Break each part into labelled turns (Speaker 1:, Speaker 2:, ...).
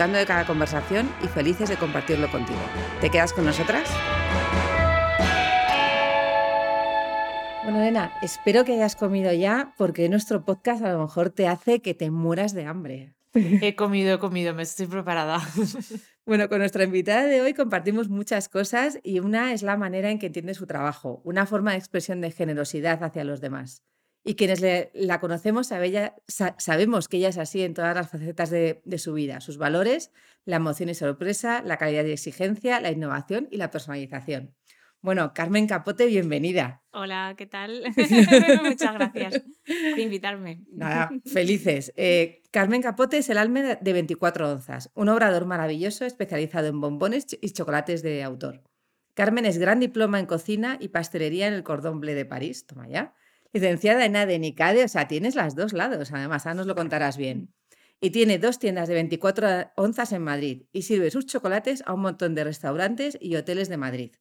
Speaker 1: disfrutando de cada conversación y felices de compartirlo contigo. ¿Te quedas con nosotras? Bueno, Elena, espero que hayas comido ya, porque nuestro podcast a lo mejor te hace que te mueras de hambre.
Speaker 2: He comido, he comido, me estoy preparada.
Speaker 1: Bueno, con nuestra invitada de hoy compartimos muchas cosas y una es la manera en que entiende su trabajo, una forma de expresión de generosidad hacia los demás. Y quienes la conocemos sabemos que ella es así en todas las facetas de, su vida, sus valores, la emoción y sorpresa, la calidad y exigencia, la innovación y la personalización. Bueno, Carmen Capote, bienvenida.
Speaker 2: Hola, ¿qué tal? Muchas gracias por invitarme.
Speaker 1: Nada, felices. Eh, Carmen Capote es el alma de 24 onzas, un obrador maravilloso especializado en bombones y chocolates de autor. Carmen es gran diploma en cocina y pastelería en el Cordon Bleu de París, toma ya licenciada en ADE y CADE, o sea, tienes las dos lados, además, ahora nos lo contarás bien. Y tiene dos tiendas de 24 onzas en Madrid y sirve sus chocolates a un montón de restaurantes y hoteles de Madrid.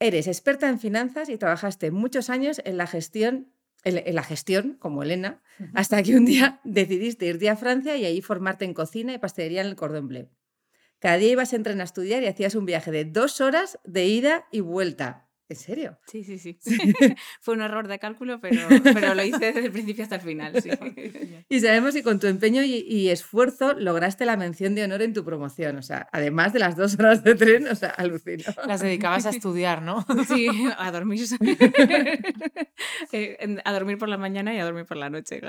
Speaker 1: Eres experta en finanzas y trabajaste muchos años en la gestión, en la gestión como Elena, hasta que un día decidiste irte a Francia y allí formarte en cocina y pastelería en el Cordon Bleu. Cada día ibas a entrenar a estudiar y hacías un viaje de dos horas de ida y vuelta. ¿En serio?
Speaker 2: Sí, sí, sí. Fue un error de cálculo, pero, pero, lo hice desde el principio hasta el final. Sí.
Speaker 1: y sabemos que con tu empeño y, esfuerzo lograste la mención de honor en tu promoción. O sea, además de las dos horas de tren, o sea, alucino.
Speaker 2: Las dedicabas a estudiar, ¿no? Sí, a dormir. Eh, a dormir por la mañana y a dormir por la noche.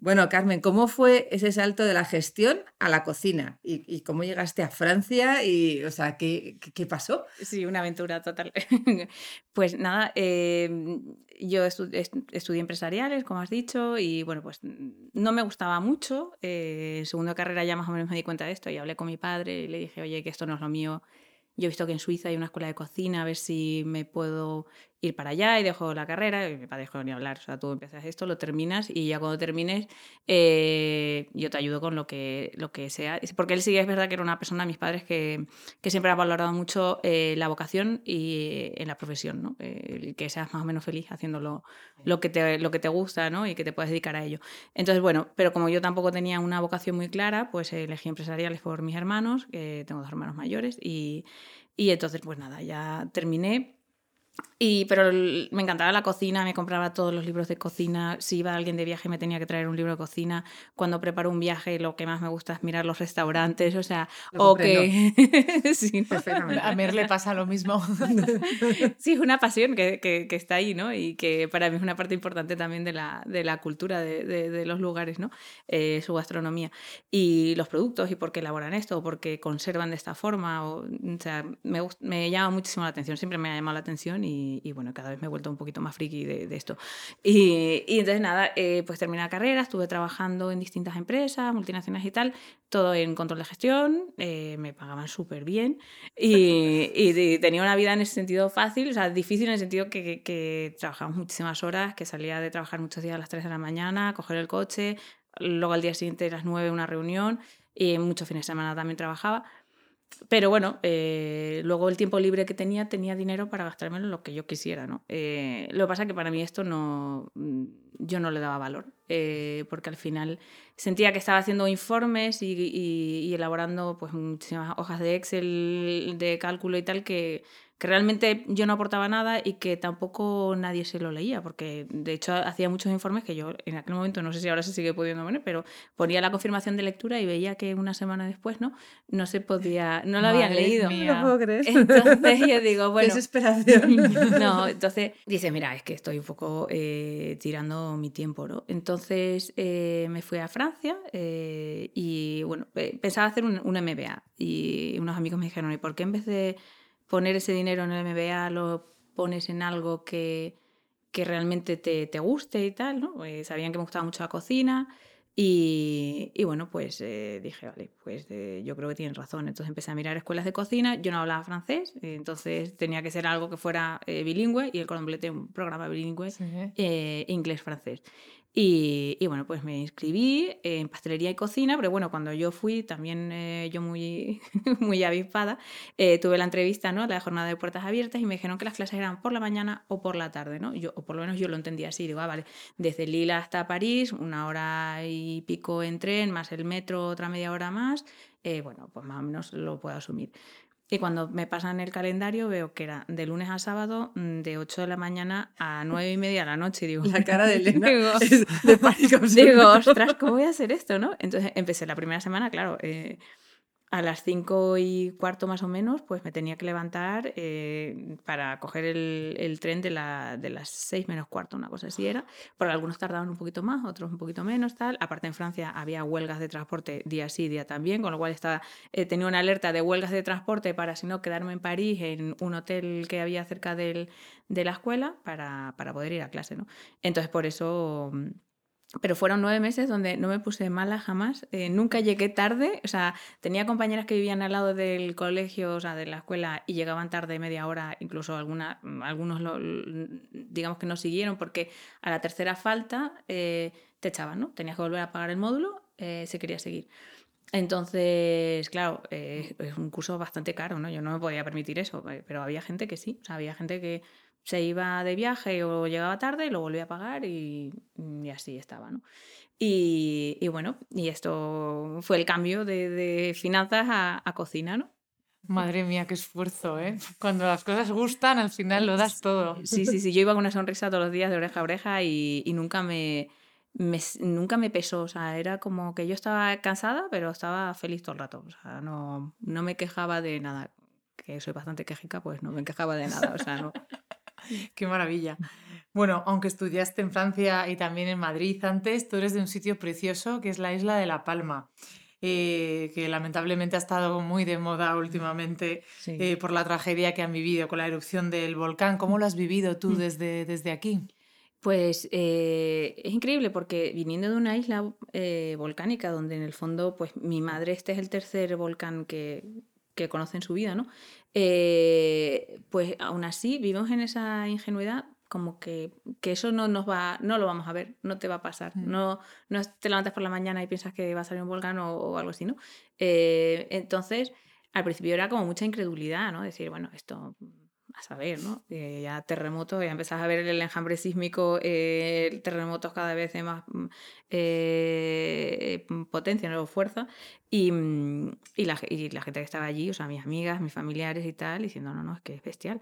Speaker 1: Bueno, Carmen, ¿cómo fue ese salto de la gestión a la cocina? ¿Y, cómo llegaste a Francia? Y, o sea, ¿qué, qué pasó?
Speaker 2: Sí, una aventura total. pues nada, em, yo estudié empresariales, como has dicho, y bueno, pues no me gustaba mucho. Eh, segunda carrera ya más o menos me di cuenta de esto y hablé con mi padre y le dije, oye, que esto no es lo mío. Yo he visto que en Suiza hay una escuela de cocina, a ver si me puedo ir para allá y dejo la carrera, y me dejo ni hablar, o sea, tú empiezas esto, lo terminas y ya cuando termines eh, yo te ayudo con lo que, lo que sea. Porque él sí es verdad que era una persona, mis padres, que, que siempre ha valorado mucho eh, la vocación y en la profesión, ¿no? que seas más o menos feliz haciendo lo, que, te, lo que te gusta ¿no? y que te puedes dedicar a ello. Entonces, bueno, pero como yo tampoco tenía una vocación muy clara, pues elegí empresariales por mis hermanos, que tengo dos hermanos mayores, y, y entonces, pues nada, ya terminé y, pero me encantaba la cocina, me compraba todos los libros de cocina. Si iba alguien de viaje me tenía que traer un libro de cocina. Cuando preparo un viaje lo que más me gusta es mirar los restaurantes, o sea, o que... sí,
Speaker 3: A Mer le pasa lo mismo.
Speaker 2: sí, es una pasión que, que, que, está ahí, ¿no? Y que para mí es una parte importante también de la, de la cultura de, de, los lugares, ¿no? Eh, su gastronomía. Y los productos y por qué elaboran esto, o por qué conservan de esta forma. O, o sea, me, me llama muchísimo la atención, siempre me ha llamado la atención y y, bueno, cada vez me he vuelto un poquito más friki de, esto. Y, y, entonces nada, eh, pues terminé la carrera, estuve trabajando en distintas empresas, multinacionales y tal, todo en control de gestión, eh, me pagaban súper bien y, tenía una vida en ese sentido fácil, o sea, difícil en el sentido que, que, muchísimas horas, que salía de trabajar muchos días a las 3 de la mañana, coger el coche, luego al día siguiente a las 9 una reunión y muchos fines de semana también trabajaba. Pero bueno, eh, luego el tiempo libre que tenía, tenía dinero para gastármelo lo que yo quisiera, ¿no? Eh, lo que pasa es que para mí esto no, mm, yo no le daba valor, eh, porque al final sentía que estaba haciendo informes y, y elaborando pues muchísimas hojas de Excel, de cálculo y tal, que, que realmente yo no aportaba nada y que tampoco nadie se lo leía, porque de hecho hacía muchos informes que yo en aquel momento, no sé si ahora se sigue pudiendo poner, pero ponía la confirmación de lectura y veía que una semana después no, no se podía, no lo habían leído.
Speaker 1: No lo puedo creer.
Speaker 2: Entonces yo digo, bueno...
Speaker 1: Desesperación.
Speaker 2: No, entonces dice, mira, es que estoy un poco eh, tirando mi tiempo, ¿no? Entonces eh, me fui a Francia eh, y bueno, pensaba hacer un, un MBA y unos amigos me dijeron, ¿y por qué en vez de poner ese dinero en el MBA lo pones en algo que, que realmente te, te, guste y tal, ¿no? Eh, sabían que me gustaba mucho la cocina Y, y bueno, pues eh, dije, vale, pues eh, yo creo que tienen razón. Entonces empecé a mirar escuelas de cocina. Yo no hablaba francés, entonces tenía que ser algo que fuera eh, bilingüe y el completé un programa bilingüe
Speaker 3: Sí.
Speaker 2: inglés-francés. Y, bueno, pues me inscribí en pastelería y cocina, pero bueno, cuando yo fui, también eh, yo muy, muy avispada, eh, tuve la entrevista, ¿no? La jornada de puertas abiertas y me dijeron que las clases eran por la mañana o por la tarde, ¿no? Yo, o por lo menos yo lo entendía así, digo, ah, vale, desde Lille hasta París, una hora y pico en tren, más el metro, otra media hora más, eh, bueno, pues más o menos lo puedo asumir. Y cuando me pasan el calendario veo que era de lunes a sábado, mm, de 8 de la mañana a 9 y media de la noche. Digo,
Speaker 1: La cara de Elena
Speaker 2: digo,
Speaker 1: es de pánico
Speaker 2: digo, ostras, ¿cómo voy a hacer esto? ¿no? Entonces empecé la primera semana, claro, eh, a las 5 y cuarto más o menos, pues me tenía que levantar eh, para coger el, tren de, la, las 6 menos cuarto, una cosa así era, porque algunos tardaban un poquito más, otros un poquito menos, tal. Aparte en Francia había huelgas de transporte día sí, día también, con lo cual estaba, eh, tenía una alerta de huelgas de transporte para, si no, quedarme en París, en un hotel que había cerca del, de la escuela, para, para poder ir a clase, ¿no? Entonces por eso... pero fueron nueve meses donde no me puse mala jamás, eh, nunca llegué tarde, o sea, tenía compañeras que vivían al lado del colegio, o sea, de la escuela, y llegaban tarde media hora, incluso alguna, mm, algunos, lo- digamos que no siguieron, porque a la tercera falta eh, te echaban, ¿no? Tenías que volver a pagar el módulo eh, si querías seguir. Entonces, claro, eh, es un curso bastante caro, ¿no? Yo no me podía permitir eso, eh, pero había gente que sí, había gente que se iba de viaje o llegaba tarde y lo volvía a pagar y, y así estaba, ¿no? Y, y bueno, y esto fue el cambio de, de finanzas a, a cocina, ¿no?
Speaker 3: Madre mía, qué esfuerzo, ¿eh? Cuando las cosas gustan, al final lo das todo.
Speaker 2: Sí, sí, sí, yo iba con una sonrisa todos los días de oreja a oreja y, y nunca me, me nunca me pesó, o sea, era como que yo estaba cansada, pero estaba feliz todo el rato, o sea, no, no me quejaba de nada, que soy bastante quejica, pues no me quejaba de nada, o sea, no.
Speaker 3: Qué maravilla. Bueno, aunque estudiaste en Francia y también en Madrid antes, tú eres de un sitio precioso que es la isla de La Palma, eh, que lamentablemente ha estado muy de moda últimamente
Speaker 2: Sí.
Speaker 3: eh, por la tragedia que han vivido con la erupción del volcán. ¿Cómo lo has vivido tú
Speaker 2: Mm.
Speaker 3: desde, desde aquí?
Speaker 2: Pues eh, es increíble porque viniendo de una isla volcánica donde en el fondo, pues mi madre, este es el tercer volcán que, que conoce en su vida, ¿no? Eh, pues aún así vivimos en esa ingenuidad como que, que eso no nos va, no lo vamos a ver, no te va a pasar.
Speaker 3: Mm.
Speaker 2: No, no te levantas por la mañana y piensas que va a salir un volcán o, o algo así, ¿no? Eh, entonces, al principio era como mucha incredulidad, ¿no? Decir, bueno, esto a saber, ¿no? Eh, ya terremotos, ya empezás a ver el enjambre sísmico, eh, terremotos cada vez de más mm, eh, mm, potencia, ¿no? fuerza, y, mm, y, la, y la gente que estaba allí, o sea, mis amigas, mis familiares y tal, diciendo, no, no, es que es bestial.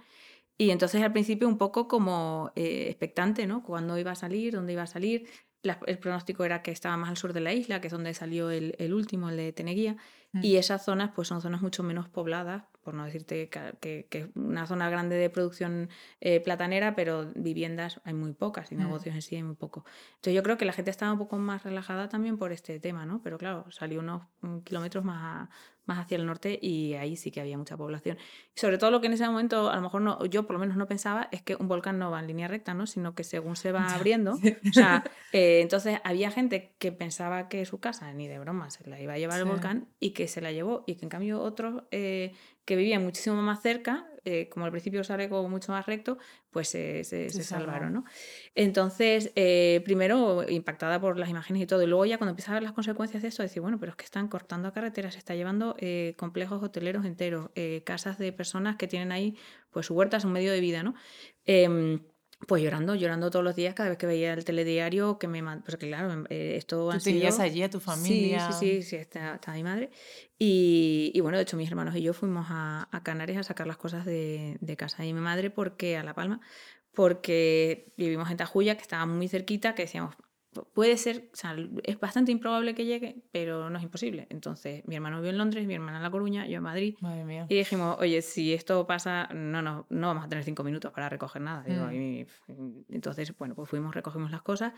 Speaker 2: Y entonces al principio un poco como eh, expectante, ¿no? Cuándo iba a salir, dónde iba a salir. La- el pronóstico era que estaba más al sur de la isla, que es donde salió el, el último, el de Teneguía.
Speaker 3: Mm.
Speaker 2: Y esas zonas pues son zonas mucho menos pobladas, por no decirte que, es una zona grande de producción eh, platanera, pero viviendas hay muy pocas y
Speaker 3: Mm.
Speaker 2: negocios en sí hay muy poco. Entonces yo creo que la gente estaba un poco más relajada también por este tema, ¿no? Pero claro, salió unos mm, kilómetros más, a- más hacia el norte y ahí sí que había mucha población. Y sobre todo lo que en ese momento a lo mejor no, yo por lo menos no pensaba es que un volcán no va en línea recta, ¿no? Sino que según se va abriendo, o sea, eh, entonces había gente que pensaba que su casa ni de broma se la iba a llevar el
Speaker 3: Sí.
Speaker 2: volcán y que se la llevó y que en cambio otros eh, que vivían muchísimo más cerca, eh, como al principio sale como mucho más recto, pues eh, se,
Speaker 3: Se
Speaker 2: se salvaron. ¿no? Entonces, eh, primero impactada por las imágenes y todo, y luego ya cuando empiezas a ver las consecuencias de eso, decir, bueno, pero es que están cortando carreteras, se está llevando complejos hoteleros enteros, casas de personas que tienen ahí pues su huerta, su medio de vida, ¿no? Pues llorando, llorando todos los días cada vez que veía el telediario, que me... man- Pues claro, em, eh, esto
Speaker 3: ¿Tú tenías
Speaker 2: sido...
Speaker 3: allí a tu familia?
Speaker 2: Sí, sí, sí, sí, está, está mi madre. Y, y bueno, de hecho mis hermanos y yo fuimos a, a Canarias a sacar las cosas de, de casa de mi madre porque a La Palma, porque vivimos en Tajuya, que estaba muy cerquita, que decíamos, "Pu- puede ser, o sea, es bastante improbable que llegue, pero no es imposible. Entonces mi hermano vive en Londres, mi hermana en La Coruña, yo en Madrid.
Speaker 3: Madre mía.
Speaker 2: Y dijimos, oye, si esto pasa, no, no, no vamos a tener cinco minutos para recoger nada. Digo,
Speaker 3: Mm.
Speaker 2: y- entonces, bueno, pues fuimos, recogimos las cosas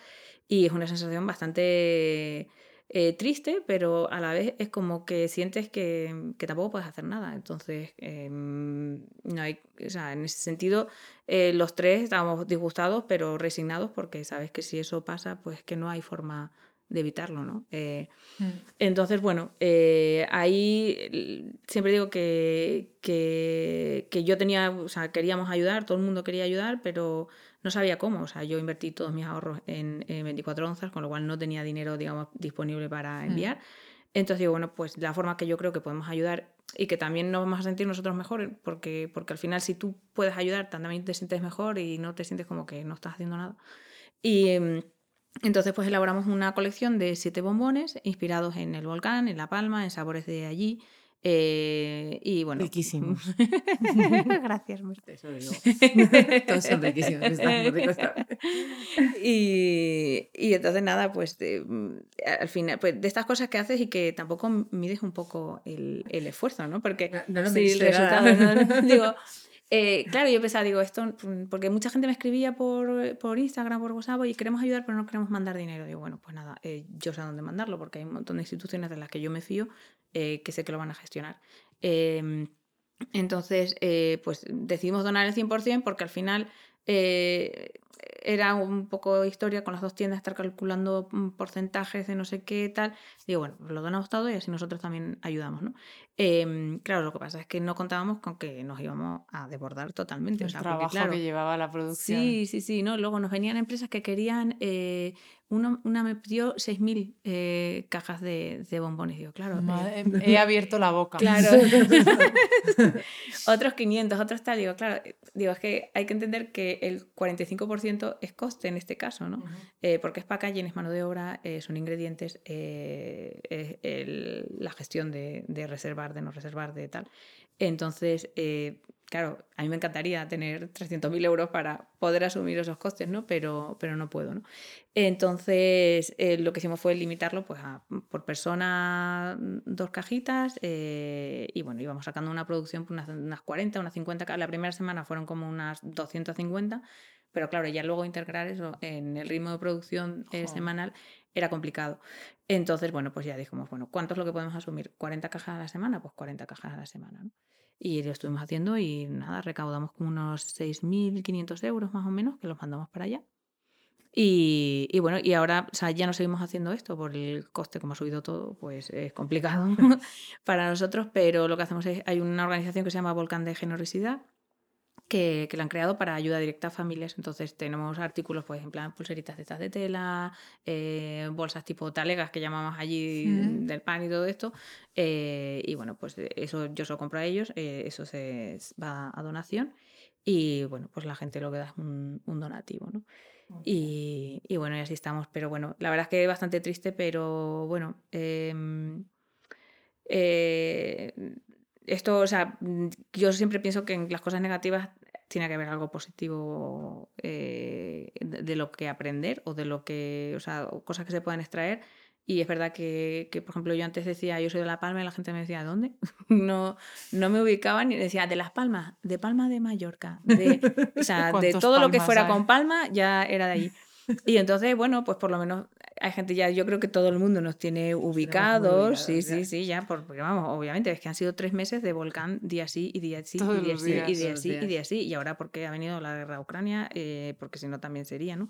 Speaker 2: y es una sensación bastante eh, triste, pero a la vez es como que sientes que, que tampoco puedes hacer nada. Entonces, em, no hay, o sea, en ese sentido, eh, los tres estábamos disgustados, pero resignados porque sabes que si eso pasa, pues que no hay forma de evitarlo, ¿no? Eh,
Speaker 3: Mm.
Speaker 2: entonces, bueno, eh, ahí siempre digo que, que, que yo tenía, o sea, queríamos ayudar, todo el mundo quería ayudar, pero no sabía cómo. O sea, yo invertí todos mis ahorros en, en 24 onzas, con lo cual no tenía dinero, digamos, disponible para enviar. Entonces digo, bueno, pues la forma que yo creo que podemos ayudar y que también nos vamos a sentir nosotros mejor, porque, porque al final si tú puedes ayudar, también te sientes mejor y no te sientes como que no estás haciendo nada. Y em, entonces pues elaboramos una colección de siete bombones inspirados en el volcán, en La Palma, en sabores de allí. Eh, y bueno.
Speaker 1: Riquísimos.
Speaker 2: Gracias, Mar.
Speaker 1: Eso digo. Todos son riquísimos, están muy ricos también.
Speaker 2: y, y entonces nada, pues de- mm, al final, pues de estas cosas que haces y que tampoco mides un poco el, el esfuerzo, ¿no? Porque
Speaker 1: No- no lo
Speaker 2: si el resultado, no- no- digo, eh, claro, yo pensaba, digo, esto, mm, porque mucha gente me escribía por, por Instagram, por WhatsApp, y queremos ayudar, pero no queremos mandar dinero. Digo, bueno, pues nada, eh, yo sé a dónde mandarlo, porque hay un montón de instituciones de las que yo me fío, eh, que sé que lo van a gestionar. Em, entonces, pues decidimos donar el 100% porque al final era un poco historia con las dos tiendas, estar calculando mm, porcentajes de no sé qué tal. Digo, bueno, lo donamos todo y así nosotros también ayudamos, ¿no? Em, claro, lo que pasa es que no contábamos con que nos íbamos a desbordar totalmente. o
Speaker 3: El
Speaker 2: porque,
Speaker 3: trabajo
Speaker 2: claro,
Speaker 3: que llevaba la producción.
Speaker 2: Sí, sí, sí, ¿no? Luego nos venían empresas que querían, eh, uno- una me pidió 6.000 eh, cajas de, de bombones. Digo, claro, eh,
Speaker 3: Madre- He abierto la boca.
Speaker 2: Claro. otros 500, otros tal. Digo, claro, eh, digo, es que hay que entender que el 45% es coste en este caso, ¿no? Eh, porque es packaging, es mano de obra, eh, son ingredientes, eh, es el- la gestión de, de reservar, de no reservar, de tal. Entonces, eh, claro, a mí me encantaría tener 300.000 euros para poder asumir esos costes, ¿no? Pero, pero no puedo, ¿no? Entonces, eh, lo que hicimos fue limitarlo pues, a, por persona dos cajitas eh, y bueno, íbamos sacando una producción, pues, unas, unas 40, unas 50, ca- la primera semana fueron como unas 250, pero claro, ya luego integrar eso en el ritmo de producción eh, semanal era complicado. Entonces, bueno, pues ya dijimos, bueno, ¿cuánto es lo que podemos asumir? ¿40 cajas a la semana? Pues 40 cajas a la semana, ¿no? Y lo estuvimos haciendo y nada, recaudamos como unos 6.500 euros más o menos que los mandamos para allá. Y, y bueno, y ahora o sea, ya no seguimos haciendo esto por el coste, como ha subido todo, pues es complicado para nosotros, pero lo que hacemos es, hay una organización que se llama Volcán de Generosidad, que, que la han creado para ayuda directa a familias. Entonces tenemos artículos, pues en plan pulseritas de estas de tela, eh, bolsas tipo talegas que llamamos allí
Speaker 3: Mm.
Speaker 2: del pan y todo esto. eh, y bueno, pues eso yo se lo compro a ellos, eh, eso se va a donación. Y bueno, pues la gente lo que da es un, un donativo, ¿no? Y, y bueno, y así estamos. Pero bueno, la verdad es que es bastante triste, pero bueno. em, esto, o sea, yo siempre pienso que en las cosas negativas tiene que haber algo positivo eh, de, lo que aprender o de lo que, o sea, cosas que se puedan extraer. Y es verdad que, que, por ejemplo, yo antes decía, yo soy de La Palma y la gente me decía, ¿dónde? No, no me ubicaban y decía, de Las Palmas, de Palma de Mallorca, de, o sea, de
Speaker 3: ¿Cuántos
Speaker 2: todo lo que fuera
Speaker 3: hay?
Speaker 2: con Palma ya era de allí. Y entonces, bueno, pues por lo menos hay gente ya, yo creo que todo el mundo nos tiene ubicados, sí, sí, sí, ya, por- porque vamos, obviamente, es que han sido tres meses de volcán día sí y día sí y día sí y día sí y día sí, y ahora porque ha venido la guerra a Ucrania, eh, porque si no también sería, ¿no?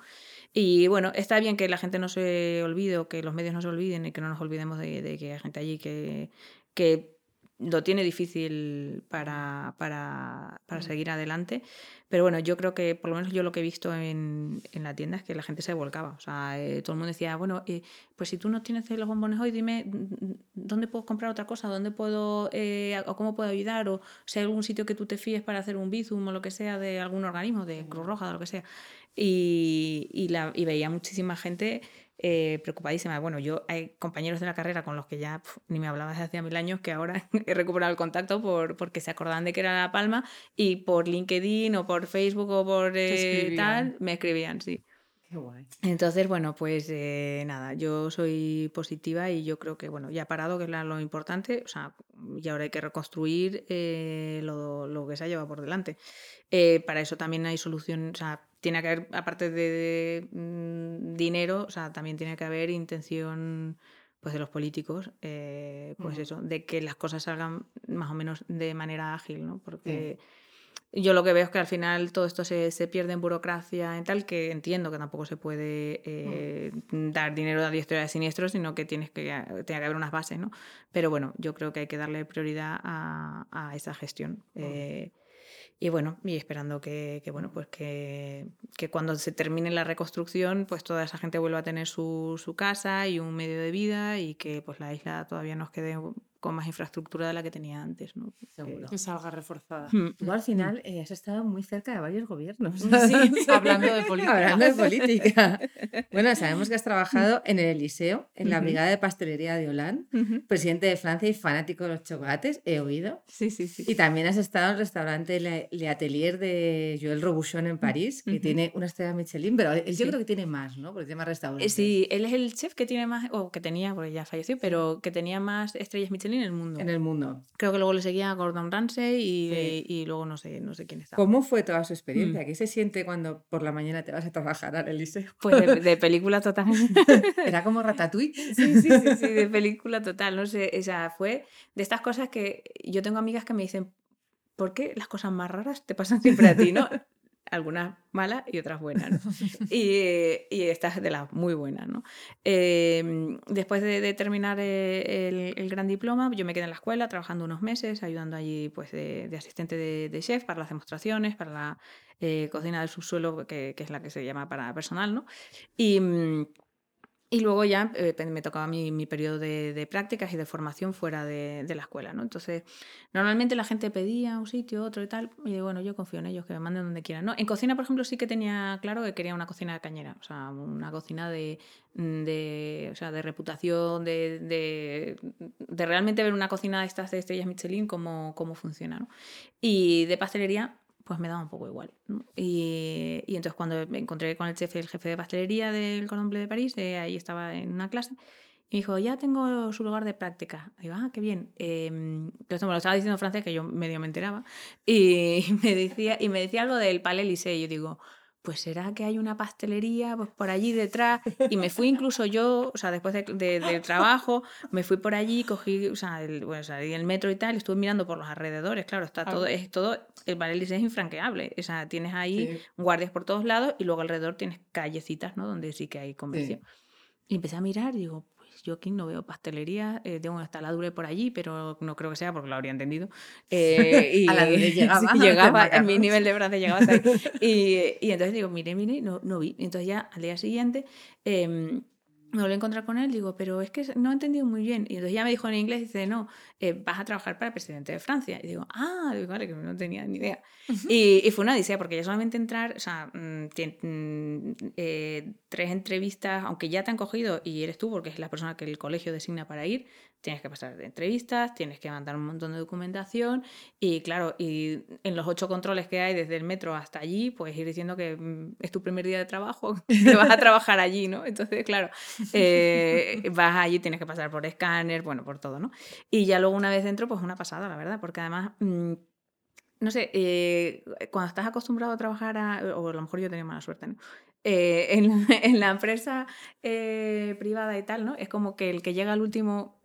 Speaker 2: Y bueno, está bien que la gente no se olvide o que los medios no se olviden y que no nos olvidemos de, de que hay gente allí que, que lo tiene difícil para, para, para
Speaker 3: Mm.
Speaker 2: seguir adelante. Pero bueno, yo creo que por lo menos yo lo que he visto en, en la tienda es que la gente se volcaba. O sea, eh, todo el mundo decía, bueno, eh, pues si tú no tienes los bombones hoy, dime mm, dónde puedo comprar otra cosa, dónde puedo, eh, o cómo puedo ayudar, o si hay algún sitio que tú te fíes para hacer un bizum o lo que sea de algún organismo, de Cruz Roja, de lo que sea. Y, y, la, y veía muchísima gente eh, preocupadísima. Bueno, yo hay compañeros de la carrera con los que ya pf, ni me hablaba desde hacía mil años que ahora he recuperado el contacto por, porque se acordaban de que era La Palma y por LinkedIn o por Facebook o por eh, tal, me escribían, sí.
Speaker 1: Qué guay.
Speaker 2: Entonces, bueno, pues eh, nada, yo soy positiva y yo creo que, bueno, ya parado, que es lo importante, o sea, y ahora hay que reconstruir eh, lo, lo que se ha llevado por delante. Para eso también hay solución, o sea, tiene que haber, aparte de, de, mm, dinero, o sea, también tiene que haber intención pues de los políticos, eh, pues eso, de que las cosas salgan más o menos de manera ágil, ¿no? Porque yo lo que veo es que al final todo esto se, se pierde en burocracia y tal, que entiendo que tampoco se puede eh, dar dinero a diestra y a siniestro, sino que tienes que, tiene que haber unas bases, ¿no? Pero bueno, yo creo que hay que darle prioridad a, a esa gestión. Eh, y bueno, y esperando que, que bueno, pues que, cuando se termine la reconstrucción, pues toda esa gente vuelva a tener su, su, casa y un medio de vida y que pues la isla todavía nos quede con más infraestructura de la que tenía antes, ¿no?
Speaker 3: Seguro. Que salga reforzada.
Speaker 1: Mm. Tú al final eh, has estado muy cerca de varios gobiernos.
Speaker 3: Sí, hablando de política.
Speaker 1: Hablando de política. Bueno, sabemos que has trabajado en el Eliseo, en la Brigada de Pastelería de Hollande, uh -huh. presidente de Francia y fanático de los chocolates, he oído.
Speaker 2: Sí, sí, sí.
Speaker 1: Y también has estado en el restaurante Le, Le Atelier de Joël Robuchon en París, que uh -huh. tiene una estrella Michelin, pero él yo creo que tiene más, ¿no? Porque tiene más restaurantes.
Speaker 2: Sí, él es el chef que tiene más, o que tenía, porque ya falleció, pero que tenía más estrellas Michelin en el mundo.
Speaker 1: En el mundo.
Speaker 2: Creo que luego le seguía Gordon Ramsay y, sí. y luego no sé, no sé quién estaba.
Speaker 1: ¿Cómo fue toda su experiencia? Mm. ¿Qué se siente cuando por la mañana te vas a trabajar al liceo?
Speaker 2: Pues de, de película total.
Speaker 1: Era como Ratatouille.
Speaker 2: Sí, sí, sí, sí, de película total. No sé, o sea, fue de estas cosas que yo tengo amigas que me dicen, ¿por qué las cosas más raras te pasan siempre a ti, no? algunas malas y otras buenas. ¿no? y, y estas de las muy buenas. ¿no? Eh, después de, de terminar eh, el, el, gran diploma, yo me quedé en la escuela trabajando unos meses, ayudando allí pues, de, de asistente de, de, chef para las demostraciones, para la eh, cocina del subsuelo, que, que, es la que se llama para personal. ¿no? Y mm, y luego ya eh, me tocaba mi, mi periodo de, de, prácticas y de formación fuera de, de, la escuela, ¿no? Entonces, normalmente la gente pedía un sitio, otro y tal, y bueno, yo confío en ellos, que me manden donde quieran, ¿no? En cocina, por ejemplo, sí que tenía claro que quería una cocina cañera, o sea, una cocina de, de, o sea, de reputación, de, de, de, realmente ver una cocina de estas de estrellas Michelin, cómo, cómo funciona, ¿no? Y de pastelería, pues me daba un poco igual. ¿no? Y, y, entonces cuando me encontré con el chef, el jefe de pastelería del Cordon Bleu de París, eh, ahí estaba en una clase, y me dijo, ya tengo su lugar de práctica. Y digo, ah, qué bien. Eh, entonces me lo estaba diciendo en francés, que yo medio me enteraba, y me decía, y me decía algo del Palais Lycée, y yo digo, pues será que hay una pastelería pues por allí detrás y me fui incluso yo, o sea, después de, de, del trabajo, me fui por allí, cogí, o sea, el, bueno, salí el metro y tal, y estuve mirando por los alrededores, claro, está todo, es todo, el Valelis es infranqueable, o sea, tienes ahí sí. guardias por todos lados y luego alrededor tienes callecitas, ¿no? Donde sí que hay comercio. Sí. Y empecé a mirar y digo, yo aquí no veo pastelería, eh, tengo una taladure por allí, pero no creo que sea porque lo habría entendido.
Speaker 1: Eh, y, a la llegaba.
Speaker 2: llegaba, en mi nivel de francés llegaba hasta ahí. y, y, entonces digo, mire, mire, no, no vi. Entonces ya al día siguiente... Eh, me volví a encontrar con él, digo, pero es que no he entendido muy bien. Y entonces ya me dijo en inglés, dice, no, eh, vas a trabajar para el presidente de Francia. Y digo, ah, digo, vale, que no tenía ni idea. Uh -huh. y, y, fue una odisea, porque ya solamente entrar, o sea, mmm, mmm, eh, tres entrevistas, aunque ya te han cogido y eres tú, porque es la persona que el colegio designa para ir, tienes que pasar de entrevistas, tienes que mandar un montón de documentación y claro, y en los ocho controles que hay desde el metro hasta allí, pues ir diciendo que mm, es tu primer día de trabajo, que vas a trabajar allí, ¿no? Entonces, claro, eh, vas allí, tienes que pasar por escáner, bueno, por todo, ¿no? Y ya luego una vez dentro, pues una pasada, la verdad, porque además... Mmm, no sé, eh, cuando estás acostumbrado a trabajar, a, o a lo mejor yo tenía mala suerte, ¿no? Eh, en, en, la empresa eh, privada y tal, ¿no? Es como que el que llega al último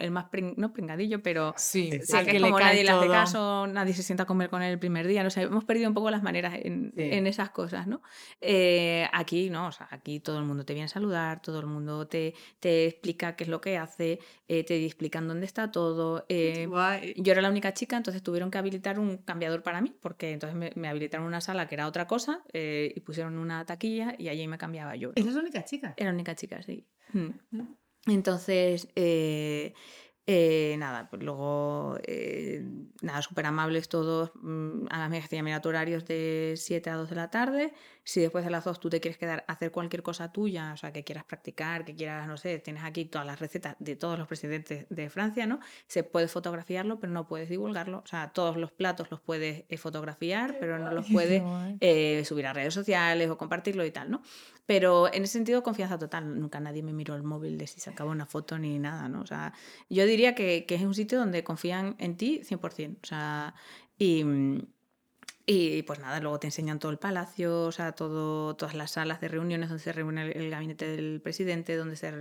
Speaker 2: el más pring, no pringadillo, pero
Speaker 3: sí,
Speaker 2: sí que, como le nadie le hace caso, nadie se sienta a comer con él el primer día, no sé, hemos perdido un poco las maneras en, sí. en esas cosas, ¿no? Eh, aquí no, o sea, aquí todo el mundo te viene a saludar, todo el mundo te, te explica qué es lo que hace, eh, te explican dónde está todo. Eh, yo era la única chica, entonces tuvieron que habilitar un cambiador para mí, porque entonces me, me habilitaron una sala que era otra cosa eh, y pusieron una taquilla y allí me cambiaba yo.
Speaker 1: ¿Eres la única chica?
Speaker 2: Era la única chica, sí. Mm. Entonces, eh, eh, nada, pues luego, eh, nada, súper amables todos. Mm, a me decían, mira, tu horario es de 7 a 2 de la tarde. Si después de las 2 tú te quieres quedar a hacer cualquier cosa tuya, o sea, que quieras practicar, que quieras, no sé, tienes aquí todas las recetas de todos los presidentes de Francia, ¿no? Se puede fotografiarlo, pero no puedes divulgarlo. O sea, todos los platos los puedes eh, fotografiar, pero no los puedes eh, subir a redes sociales o compartirlo y tal, ¿no? Pero en ese sentido, confianza total. Nunca nadie me miró el móvil de si sacaba una foto ni nada, ¿no? O sea, yo diría que, que es un sitio donde confían en ti 100%. O sea, y, y pues nada, luego te enseñan todo el palacio, o sea, todo, todas las salas de reuniones donde se reúne el, el gabinete del presidente, donde se,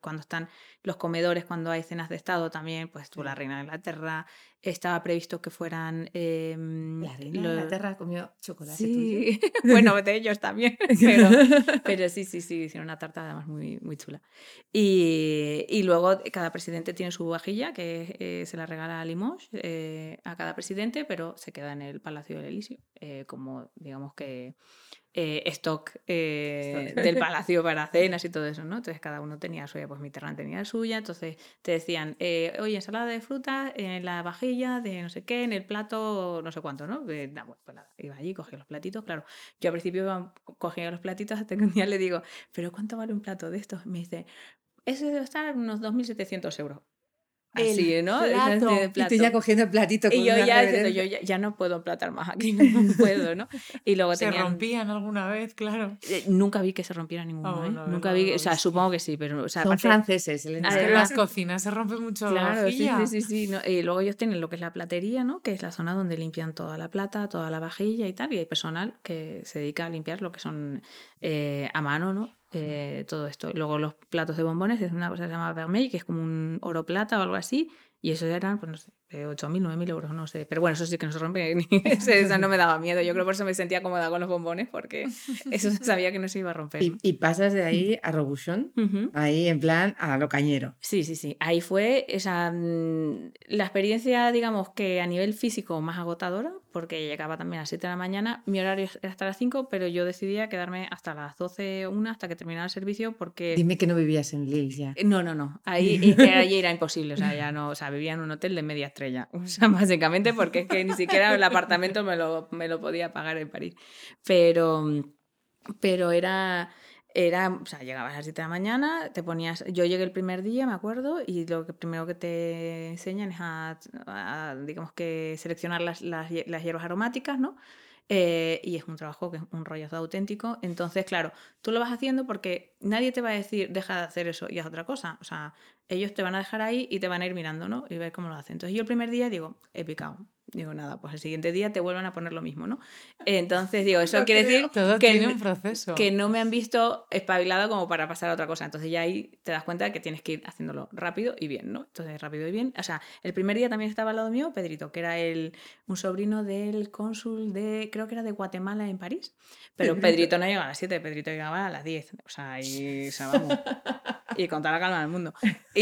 Speaker 2: cuando están los comedores, cuando hay cenas de Estado también, pues tú, la reina de Inglaterra, estaba previsto que fueran... em,
Speaker 1: La reina de
Speaker 2: lo-
Speaker 1: Inglaterra comió chocolate
Speaker 2: Sí, bueno, de ellos también, pero, pero sí, sí, sí, hicieron una tarta además muy, muy chula. Y, y luego cada presidente tiene su vajilla que eh, se la regala a Limoges eh, a cada presidente, pero se queda en el Palacio del Elíseo, eh, como digamos que eh, stock, eh,
Speaker 1: Stock.
Speaker 2: del palacio para cenas y todo eso, ¿no? Entonces cada uno tenía suya, pues Mitterrand tenía la suya, entonces te decían, eh, oye, ensalada de frutas en la vajilla de no sé qué, en el plato no sé cuánto, ¿no? Eh, nah, bueno, pues nada, iba allí, cogía los platitos, claro. Yo al principio iba, cogía los platitos hasta que un día le digo, ¿pero cuánto vale un plato de estos? Me dice, ese debe estar unos 2.700 euros. Así,
Speaker 3: El
Speaker 2: ¿no?
Speaker 3: Plato.
Speaker 2: de
Speaker 1: Y tú ya cogiendo el platito con
Speaker 2: y yo
Speaker 1: una
Speaker 2: ya diciendo, yo ya, ya no puedo emplatar más aquí, no puedo, ¿no? Y luego
Speaker 3: Se
Speaker 2: tenían...
Speaker 3: rompían alguna vez, claro.
Speaker 2: Eh, Nunca vi que se rompiera ninguno,
Speaker 3: Ah,
Speaker 2: ¿eh?
Speaker 3: ver,
Speaker 2: Nunca
Speaker 3: no
Speaker 2: vi,
Speaker 3: lo
Speaker 2: o sea, supongo que sí, pero, o sea,
Speaker 1: Son
Speaker 2: aparte-
Speaker 1: franceses,
Speaker 3: que en
Speaker 2: Además-
Speaker 3: las cocinas se rompe mucho la
Speaker 2: Claro, sí,
Speaker 3: vajilla.
Speaker 2: sí, sí, sí. ¿no? Y luego ellos tienen lo que es la platería, ¿no? Que es la zona donde limpian toda la plata, toda la vajilla y tal. Y hay personal que se dedica a limpiar lo que son eh, a mano, ¿no? Eh, todo esto. Luego los platos de bombones es una cosa que se llama que es como un oro plata o algo así. Y eso eran, pues no sé, de 8.000, 9.000 euros, no sé. Pero bueno, eso sí que no se rompe. ni- eso no me daba miedo. Yo creo por eso me sentía cómoda con los bombones, porque eso sabía que no se iba a romper.
Speaker 1: Y, y pasas de ahí a Robuchon,
Speaker 2: Ujú.
Speaker 1: ahí en plan a lo cañero.
Speaker 2: Sí, sí, sí. Ahí fue esa, mm, la experiencia, digamos que a nivel físico más agotadora, porque llegaba también a las 7 de la mañana. Mi horario era hasta las 5, pero yo decidía quedarme hasta las 12, una, hasta que terminara el servicio, porque...
Speaker 1: Dime que no vivías en Lille ya.
Speaker 2: No, no, no. Ahí, es que ahí era imposible. O sea, ya no, o sea, vivía en un hotel de media estrella. Básicamente porque es que ni siquiera el apartamento me lo, me lo podía pagar en París. Pero, pero era, era, o sea, llegabas a las 7 de la mañana, te ponías, yo llegué el primer día, me acuerdo, y lo que primero que te enseñan es a, digamos que seleccionar las hierbas aromáticas, ¿no? Eh, y es un trabajo que es un rollazo auténtico. Entonces, claro, tú lo vas haciendo porque nadie te va a decir, deja de hacer eso y haz otra cosa. O sea, ellos te van a dejar ahí y te van a ir mirando, ¿no? Y ver cómo lo hacen. Entonces, yo el primer día digo, he picado. Digo, nada, pues el siguiente día te vuelven a poner lo mismo, ¿no? Entonces, digo, eso quiere
Speaker 1: creo.
Speaker 2: decir
Speaker 3: Todo
Speaker 2: que,
Speaker 3: tiene un proceso.
Speaker 2: que no me han visto espabilada como para pasar a otra cosa. Entonces ya ahí te das cuenta de que tienes que ir haciéndolo rápido y bien, ¿no? Entonces rápido y bien. O sea, el primer día también estaba al lado mío Pedrito, que era el, un sobrino del cónsul de, creo que era de Guatemala en París. Pero
Speaker 1: Pedrito.
Speaker 2: Pedrito no llegaba a las 7, Pedrito llegaba a las 10. O sea, y, o sea, vamos. y con toda la calma del mundo. Y,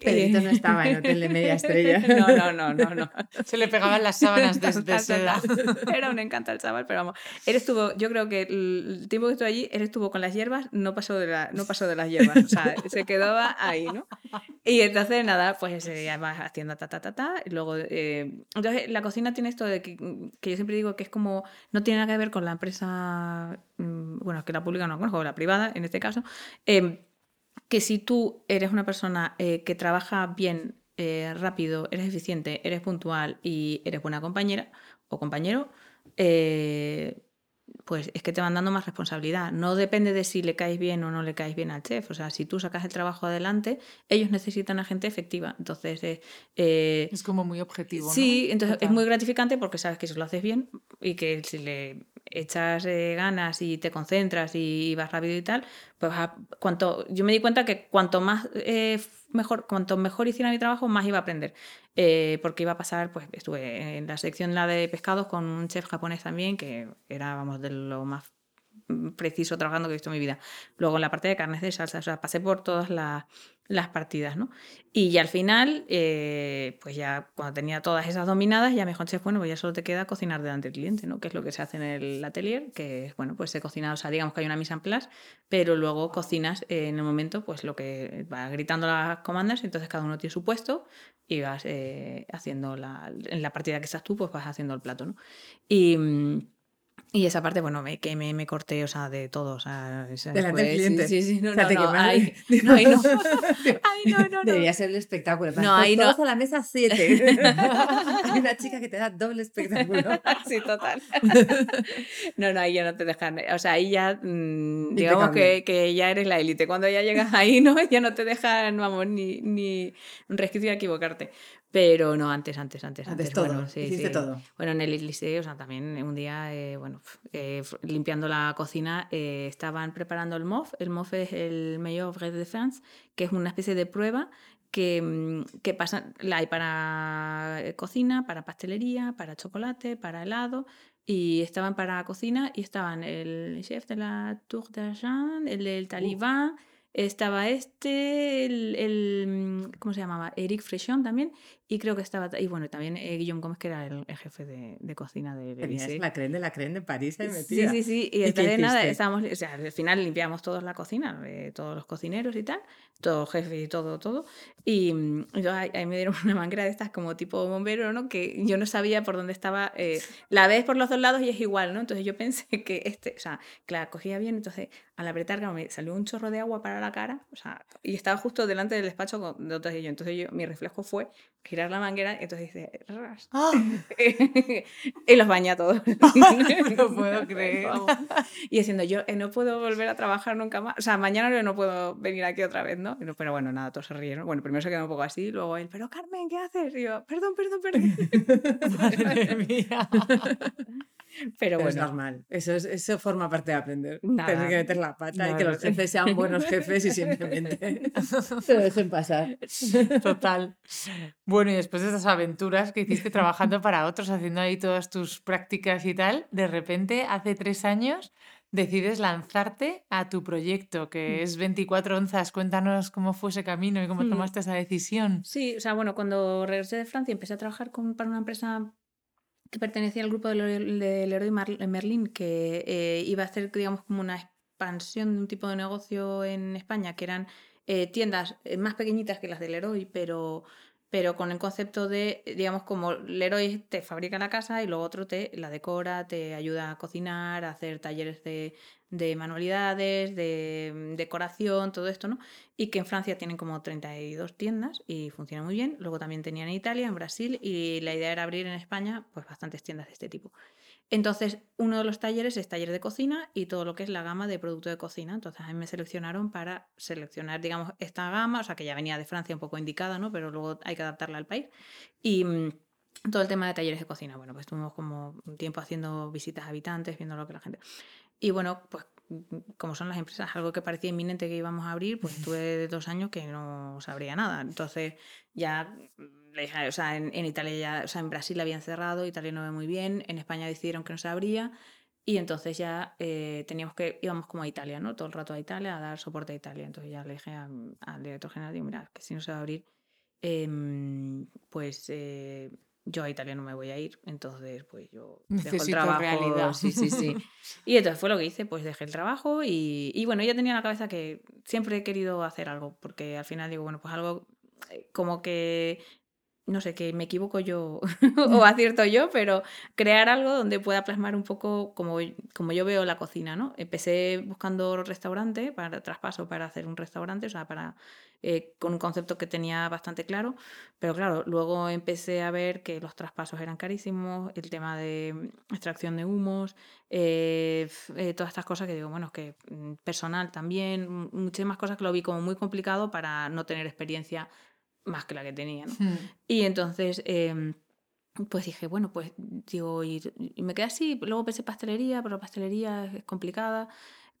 Speaker 1: Pedrito no estaba en hotel de media estrella.
Speaker 2: no, no, no, no, no.
Speaker 3: Se le pegaban las sábanas de, de
Speaker 2: Total,
Speaker 3: seda.
Speaker 2: total. Era un encanto el chaval, pero vamos. Él estuvo, yo creo que el tiempo que estuvo allí, él estuvo con las hierbas, no pasó de, la, no pasó de las hierbas. O sea, se quedaba ahí, ¿no? Y entonces, nada, pues eh, ya vas haciendo ta, ta, ta, ta. Y luego, eh, entonces, la cocina tiene esto de que, que yo siempre digo que es como, no tiene nada que ver con la empresa, mm, bueno, que la pública no conozco, la privada en este caso. eh, que si tú eres una persona eh, que trabaja bien, eh, rápido, eres eficiente, eres puntual y eres buena compañera o compañero, eh, pues es que te van dando más responsabilidad. No depende de si le caes bien o no le caes bien al chef. O sea, si tú sacas el trabajo adelante, ellos necesitan a gente efectiva. Entonces, eh,
Speaker 3: Es como muy objetivo. ¿no?
Speaker 2: Sí, entonces es muy gratificante porque sabes que si lo haces bien y que si le echas eh, ganas y te concentras y vas rápido y tal, pues cuanto yo me di cuenta que cuanto más eh, mejor, cuanto mejor hiciera mi trabajo, más iba a aprender. Eh, porque iba a pasar, pues estuve en la sección la de pescados con un chef japonés también, que era, vamos, de lo más preciso trabajando que he visto en mi vida. Luego en la parte de carnes de salsa, o sea, pasé por todas las, las partidas, ¿no? Y ya al final, eh, pues ya cuando tenía todas esas dominadas, ya me dijo, bueno, pues ya solo te queda cocinar delante del cliente, ¿no? Que es lo que se hace en el atelier, que es, bueno, pues se cocina, o sea, digamos que hay una mise en place, pero luego cocinas eh, en el momento, pues lo que va gritando las comandas, entonces cada uno tiene su puesto y vas eh, haciendo la, en la partida que estás tú, pues vas haciendo el plato, ¿no? Y... y esa parte, bueno, me, me, corté, o sea, de todo, o sea...
Speaker 1: Delante del
Speaker 2: fue-
Speaker 1: cliente.
Speaker 2: Sí, sí, sí, no,
Speaker 1: O sea,
Speaker 2: no,
Speaker 1: te
Speaker 2: no, ahí, no, ahí no.
Speaker 1: Debería ser el espectáculo.
Speaker 2: No, ahí no.
Speaker 1: a la mesa siete. Hay una chica que te da doble espectáculo.
Speaker 2: Sí, total. No, no, ahí ya no te dejan. O sea, ahí ya, mm, digamos que, que ya eres la élite. Cuando ya llegas ahí, ¿no? Ya no te dejan, vamos, ni, ni un resquicio de equivocarte. Pero no, antes, antes, antes.
Speaker 1: Antes
Speaker 2: antes,
Speaker 1: todo,
Speaker 2: bueno, sí,
Speaker 1: hiciste
Speaker 2: sí.
Speaker 1: todo.
Speaker 2: Bueno, en el liceo, o sea, también un día, eh, bueno, eh, limpiando la cocina, eh, estaban preparando el MOF. El MOF es el Meilleur Vrai de France, que es una especie de prueba que, mm, que pasa, la hay para cocina, para pastelería, para chocolate, para helado. Y estaban para cocina y estaban el chef de la Tour d'Argent, el del Talibán, estaba este, el, el, mm, ¿cómo se llamaba? Eric Frechon también. Y creo que estaba, y bueno, también eh, Guillaume Gómez, que era el, el jefe de, de cocina de Elysée.
Speaker 1: la creen de la creen de París ahí
Speaker 2: Sí,
Speaker 1: metida.
Speaker 2: sí, sí. Y,
Speaker 1: qué
Speaker 2: esta vez nada, estábamos, o sea, al final limpiamos todos la cocina, eh, todos los cocineros y tal, todo jefe y todo, todo. Y, mm, yo, ahí, ahí me dieron una manguera de estas como tipo bombero, ¿no? Que yo no sabía por dónde estaba. eh, la ves por los dos lados y es igual, ¿no? Entonces yo pensé que este, o sea, que la cogía bien, entonces al apretar, claro, me salió un chorro de agua para la cara, o sea, y estaba justo delante del despacho de otras y yo. Entonces yo, mi reflejo fue girar la manguera y entonces dice.
Speaker 3: ¡Ah!
Speaker 2: y los baña a todos.
Speaker 3: No puedo creer.
Speaker 2: Y diciendo, yo eh, no puedo volver a trabajar nunca más. O sea, mañana yo no puedo venir aquí otra vez, no- Pero bueno, nada, todos se rieron. Bueno, primero se quedó un poco así, luego él, pero Carmen, ¿qué haces? Y yo, perdón, perdón, perdón.
Speaker 3: Madre mía.
Speaker 2: Pero
Speaker 1: Pero es
Speaker 2: bueno,
Speaker 1: normal. Eso, es- eso forma parte de aprender.
Speaker 2: Nada.
Speaker 1: Tener que meter la pata y
Speaker 2: No,
Speaker 1: que los jefes sean buenos jefes y simplemente se lo dejen pasar.
Speaker 3: Total. Bueno, y después de esas aventuras que hiciste trabajando para otros, haciendo ahí todas tus prácticas y tal, de repente, hace tres años, decides lanzarte a tu proyecto, que es 24 onzas. Cuéntanos cómo fue ese camino y cómo
Speaker 2: Mm.
Speaker 3: tomaste esa decisión.
Speaker 2: sí, o sea, bueno, cuando regresé de Francia empecé a trabajar con, para una empresa que pertenecía al grupo de, de Leroy Merlin, que eh, iba a hacer, digamos, como una expansión de un tipo de negocio en España, que eran eh, tiendas eh, más pequeñitas que las de Leroy, pero, pero con el concepto de, digamos, como Leroy te fabrica la casa y luego otro te la decora, te ayuda a cocinar, a hacer talleres de, de manualidades, de mm, decoración, todo esto, ¿no? Y que en Francia tienen como 32 tiendas y funciona muy bien. Luego también tenían en Italia, en Brasil y la idea era abrir en España pues bastantes tiendas de este tipo. Entonces, uno de los talleres es taller de cocina y todo lo que es la gama de producto de cocina. Entonces, a mí me seleccionaron para seleccionar, digamos, esta gama, o sea, que ya venía de Francia un poco indicada, ¿no? Pero luego hay que adaptarla al país. Y mm, todo el tema de talleres de cocina. Bueno, pues estuvimos como un tiempo haciendo visitas a habitantes, viendo lo que la gente... Y bueno, pues como son las empresas, algo que parecía inminente que íbamos a abrir, pues estuve dos años que no sabría nada. Entonces ya le dije, o sea, en, en Italia ya, o sea, en Brasil habían cerrado, Italia no ve muy bien, en España decidieron que no se abría y entonces ya eh, teníamos que, íbamos como a Italia, ¿no? Todo el rato a Italia, a dar soporte a Italia. Entonces ya le dije a- al director general, digo, mira, que si no se va a abrir, em, pues eh, yo a Italia no me voy a ir, entonces pues yo dejo el
Speaker 3: Necesito
Speaker 2: trabajo.
Speaker 3: realidad.
Speaker 2: Sí, sí, sí. Y entonces fue lo que hice, pues dejé el trabajo y, y bueno, ya tenía en la cabeza que siempre he querido hacer algo, porque al final digo, bueno, pues algo eh, como que, no sé, que me equivoco yo o acierto yo, pero crear algo donde pueda plasmar un poco como, como yo veo la cocina, ¿no? Empecé buscando restaurante, para traspaso para hacer un restaurante, o sea, para, eh, con un concepto que tenía bastante claro, pero claro, luego empecé a ver que los traspasos eran carísimos, el tema de extracción de humos, eh, eh, todas estas cosas que digo, bueno, es que mm, personal también, m- muchísimas cosas que lo vi como muy complicado para no tener experiencia más que la que tenía, ¿no?
Speaker 3: Mm.
Speaker 2: Y entonces, em, pues dije, bueno, pues digo, y, y me quedé así. Luego pensé pastelería, pero la pastelería es complicada.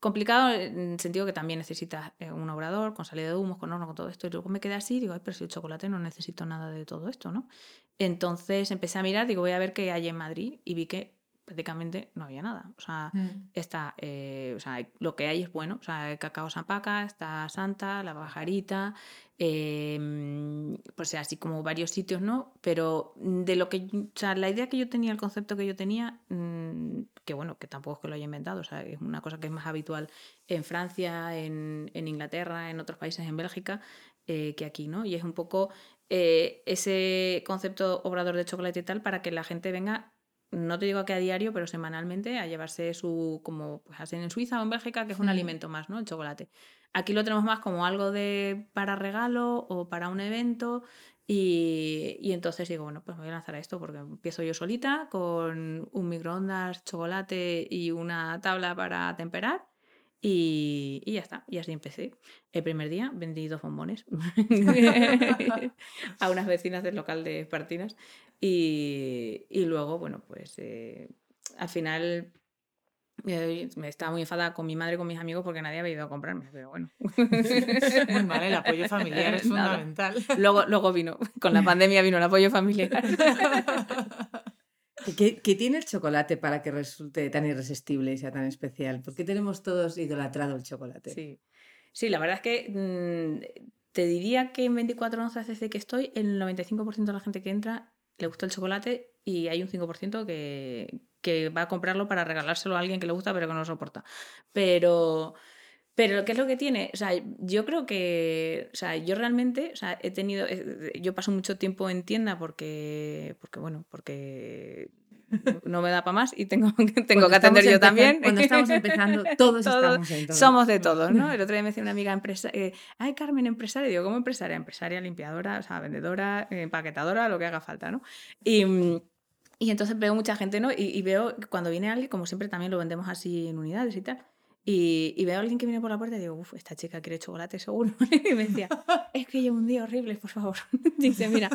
Speaker 2: Complicado en el sentido que también necesitas eh, un obrador con salida de humos, con horno, con todo esto. Y luego me quedé así, digo, ay, pero si el chocolate no necesito nada de todo esto, ¿no? Entonces empecé a mirar, digo, voy a ver qué hay en Madrid y vi que prácticamente no había nada. O sea,
Speaker 3: Mm.
Speaker 2: está, eh, o sea, lo que hay es bueno. O sea, el cacao Sampaca, está Santa, la Bajarita, eh, pues así como varios sitios, ¿no? Pero de lo que, o sea, la idea que yo tenía, el concepto que yo tenía, mm, que bueno, que tampoco es que lo haya inventado, o sea, es una cosa que es más habitual en Francia, en, en Inglaterra, en otros países, en Bélgica, eh, que aquí, ¿no? Y es un poco eh, ese concepto obrador de chocolate y tal para que la gente venga no te digo que a diario, pero semanalmente a llevarse su, como pues hacen en Suiza o en Bélgica, que es un
Speaker 3: Mm.
Speaker 2: alimento más, ¿no? El chocolate. Aquí lo tenemos más como algo de para regalo o para un evento. Y, y entonces digo, bueno, pues me voy a lanzar a esto porque empiezo yo solita con un microondas, chocolate y una tabla para temperar. Y, y, ya está, y así empecé. El primer día vendí dos bombones a unas vecinas del local de Espartinas y, y luego, bueno, pues eh, al final me estaba muy enfadada con mi madre y con mis amigos porque nadie había ido a comprarme, pero bueno.
Speaker 3: Muy mal, el apoyo familiar es fundamental.
Speaker 2: Luego, luego vino, con la pandemia vino el apoyo familiar.
Speaker 1: ¿Qué, ¿Qué, tiene el chocolate para que resulte tan irresistible y sea tan especial? ¿Por qué tenemos todos idolatrado el chocolate?
Speaker 2: Sí, sí la verdad es que mmm, te diría que en 24 onzas desde que estoy, el 95% de la gente que entra le gusta el chocolate y hay un 5% que, que va a comprarlo para regalárselo a alguien que le gusta pero que no lo soporta. Pero... Pero ¿qué es lo que tiene? O sea, yo creo que, o sea, yo realmente, o sea, he tenido, yo paso mucho tiempo en tienda porque, porque bueno, porque no me da para más y tengo, tengo que atender yo también.
Speaker 1: Cuando estamos empezando, todos, estamos en todo.
Speaker 2: Somos de todos, ¿no? El otro día me decía una amiga empresaria, eh, ay Carmen, empresaria, digo, ¿cómo empresaria? Empresaria, limpiadora, o sea, vendedora, empaquetadora, lo que haga falta, ¿no? Y y entonces veo mucha gente, ¿no? Y, y, veo cuando viene alguien, como siempre también lo vendemos así en unidades y tal. Y, veo a alguien que viene por la puerta y digo, uff, esta chica quiere chocolate seguro. y me decía, es que llevo un día horrible, por favor. dice, mira,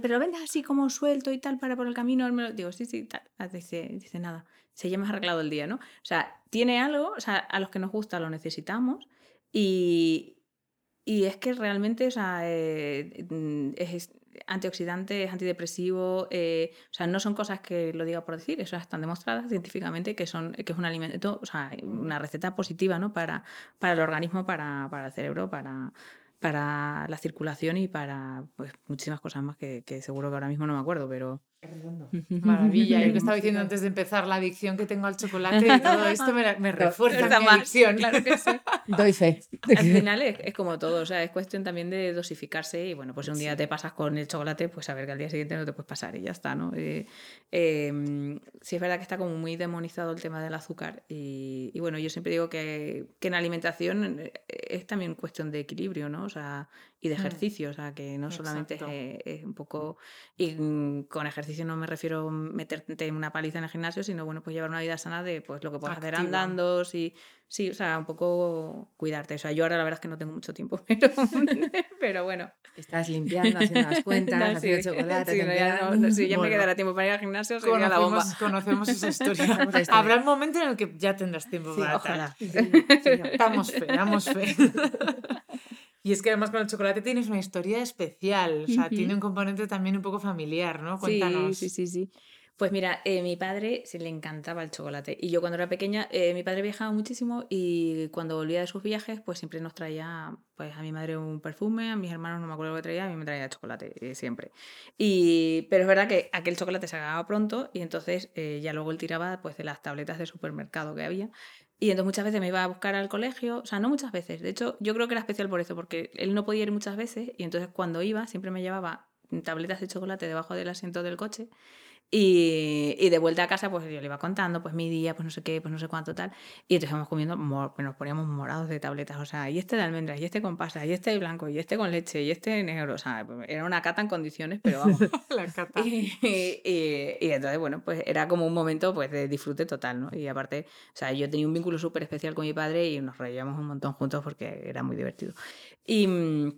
Speaker 2: pero lo vendes así como suelto y tal para por el camino. Digo, sí, sí, tal. Ah, dice, dice nada, se llama arreglado el día, ¿no? O sea, tiene algo, o sea, a los que nos gusta lo necesitamos. Y, y es que realmente, o sea, eh, es, antioxidante, es antidepresivo, eh, o sea, no son cosas que lo diga por decir, eso están demostradas científicamente que, son, que es un alimento, o sea, una receta positiva ¿no? para, para el organismo, para, para el cerebro, para, para la circulación y para pues, muchísimas cosas más que, que, seguro que ahora mismo no me acuerdo, pero...
Speaker 3: Maravilla, yo que estaba diciendo antes de empezar la adicción que tengo al chocolate y todo esto me, me refuerza mi adicción.
Speaker 2: Claro que sí.
Speaker 1: Doy fe.
Speaker 2: Al final es, es, como todo, o sea, es cuestión también de dosificarse y bueno, pues un día te pasas con el chocolate, pues a ver que al día siguiente no te puedes pasar y ya está, ¿no? Eh, eh, sí es verdad que está como muy demonizado el tema del azúcar y, y bueno, yo siempre digo que, que en alimentación eh, es también cuestión de equilibrio, ¿no? O sea, y de mm. ejercicio, o sea, que no solamente es, es, un poco... Y con ejercicio no me refiero a meterte en una paliza en el gimnasio, sino, bueno, pues llevar una vida sana de pues lo que puedes Activa. hacer andando, sí, sí, o sea, un poco cuidarte. O sea, yo ahora la verdad es que no tengo mucho tiempo, pero, pero bueno.
Speaker 1: Estás limpiando, haciendo las cuentas, no, haciendo sí, chocolate.
Speaker 2: Sí, no, ya, no, sí, ya bueno. me quedará tiempo para ir al gimnasio, sería la bomba.
Speaker 3: Conocemos esa historia. Habrá un momento en el que ya tendrás tiempo para
Speaker 1: ojalá.
Speaker 3: Damos fe, damos fe. Y es que además con el chocolate tienes una historia especial, o sea, uh -huh. tiene un componente también un poco familiar, ¿no? Cuéntanos.
Speaker 2: Sí, sí, sí. sí. Pues mira, eh, mi padre se le encantaba el chocolate. Y yo cuando era pequeña, eh, mi padre viajaba muchísimo y cuando volvía de sus viajes, pues siempre nos traía, pues a mi madre un perfume, a mis hermanos no me acuerdo lo traía, a mí me traía chocolate eh, siempre. Y, pero es verdad que aquel chocolate se acababa pronto y entonces eh, ya luego él tiraba pues de las tabletas de supermercado que había. Y entonces muchas veces me iba a buscar al colegio, o sea, no muchas veces, de hecho yo creo que era especial por eso, porque él no podía ir muchas veces y entonces cuando iba siempre me llevaba tabletas de chocolate debajo del asiento del coche y, y, de vuelta a casa, pues yo le iba contando, pues mi día, pues no sé qué, pues no sé cuánto tal. Y entonces íbamos comiendo, pues nos poníamos morados de tabletas, o sea, y este de almendras, y este con pasta, y este de blanco, y este con leche, y este de negro, o sea, era una cata en condiciones, pero vamos.
Speaker 3: La cata.
Speaker 2: Y, y, y, entonces, bueno, pues era como un momento pues de disfrute total, ¿no? Y aparte, o sea, yo tenía un vínculo súper especial con mi padre y nos reíamos un montón juntos porque era muy divertido. Y mm,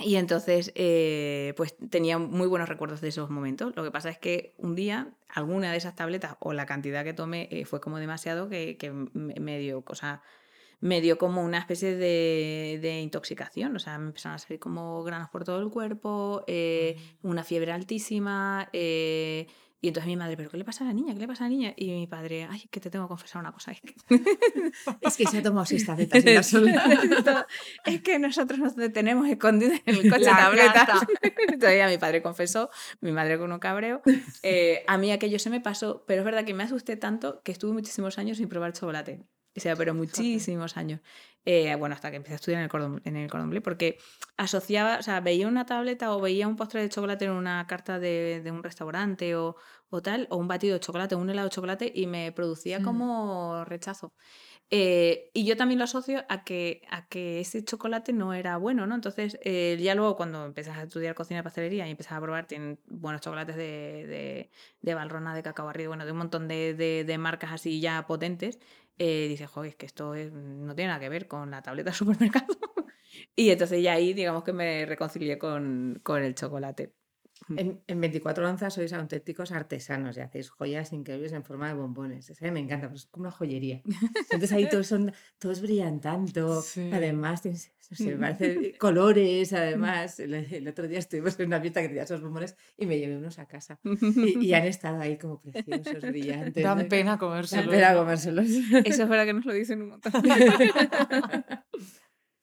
Speaker 2: y entonces, eh, pues tenía muy buenos recuerdos de esos momentos. Lo que pasa es que un día, alguna de esas tabletas o la cantidad que tomé eh, fue como demasiado que, que me dio, o sea, me dio como una especie de, de, intoxicación. O sea, me empezaron a salir como granos por todo el cuerpo, eh, una fiebre altísima. Eh, y entonces mi madre, ¿pero qué le pasa a la niña? ¿Qué le pasa a la niña? Y mi padre, ay, que te tengo que confesar una cosa.
Speaker 1: es que se ha tomado seis tabletas en la sola.
Speaker 2: es que nosotros nos detenemos escondidos en el coche la tabletas. Todavía mi padre confesó, mi madre con un cabreo. Eh, a mí aquello se me pasó, pero es verdad que me asusté tanto que estuve muchísimos años sin probar chocolate. O sea, pero muchísimos años. Eh, bueno, hasta que empecé a estudiar en el, cordon, en el cordon bleu, porque asociaba, o sea, veía una tableta o veía un postre de chocolate en una carta de, de un restaurante o, o, tal, o un batido de chocolate, un helado de chocolate, y me producía como rechazo. Eh, y yo también lo asocio a que, a que ese chocolate no era bueno, ¿no? Entonces, eh, ya luego cuando empezás a estudiar cocina y pastelería y empiezas a probar, tienen buenos chocolates de, de, de Valrona, de cacao barrido, bueno, de un montón de, de marcas así ya potentes, eh, dices, joder, es que esto no tiene nada que ver con la tableta del supermercado. y entonces ya ahí, digamos que me reconcilié con, con el chocolate.
Speaker 1: En, en 24 onzas sois auténticos artesanos y hacéis joyas increíbles en forma de bombones. Eso a mí me encanta, pues es como una joyería. Entonces ahí todos son, todos brillan tanto.
Speaker 3: Sí.
Speaker 1: Además, tienes, no sé, me parece colores, además. El, el otro día estuvimos en una fiesta que tenía esos bombones y me llevé unos a casa. Y, y han estado ahí como preciosos, brillantes.
Speaker 3: Dan
Speaker 1: ¿no?
Speaker 3: pena
Speaker 1: Dan
Speaker 3: comérselos.
Speaker 1: pena comérselos.
Speaker 2: Eso es verdad que nos lo dicen un montón.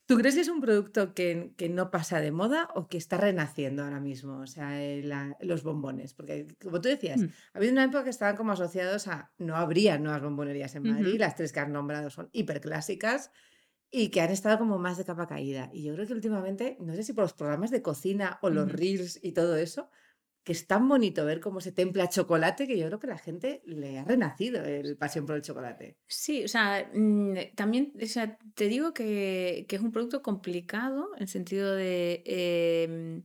Speaker 1: ¿Tú crees que es un producto que, que no pasa de moda o que está renaciendo ahora mismo? O sea, eh, la- los bombones. Porque, como tú decías,
Speaker 2: Mm.
Speaker 1: ha habido una época que estaban como asociados a no habría nuevas bombonerías en Madrid. Las tres que has nombrado son hiperclásicas y que han estado como más de capa caída. Y yo creo que últimamente, no sé si por los programas de cocina o los reels y todo eso, que es tan bonito ver cómo se templa chocolate que yo creo que la gente le ha renacido el pasión por el chocolate.
Speaker 2: Sí, o sea, mm, también, o sea, te digo que, que es un producto complicado en sentido de, em,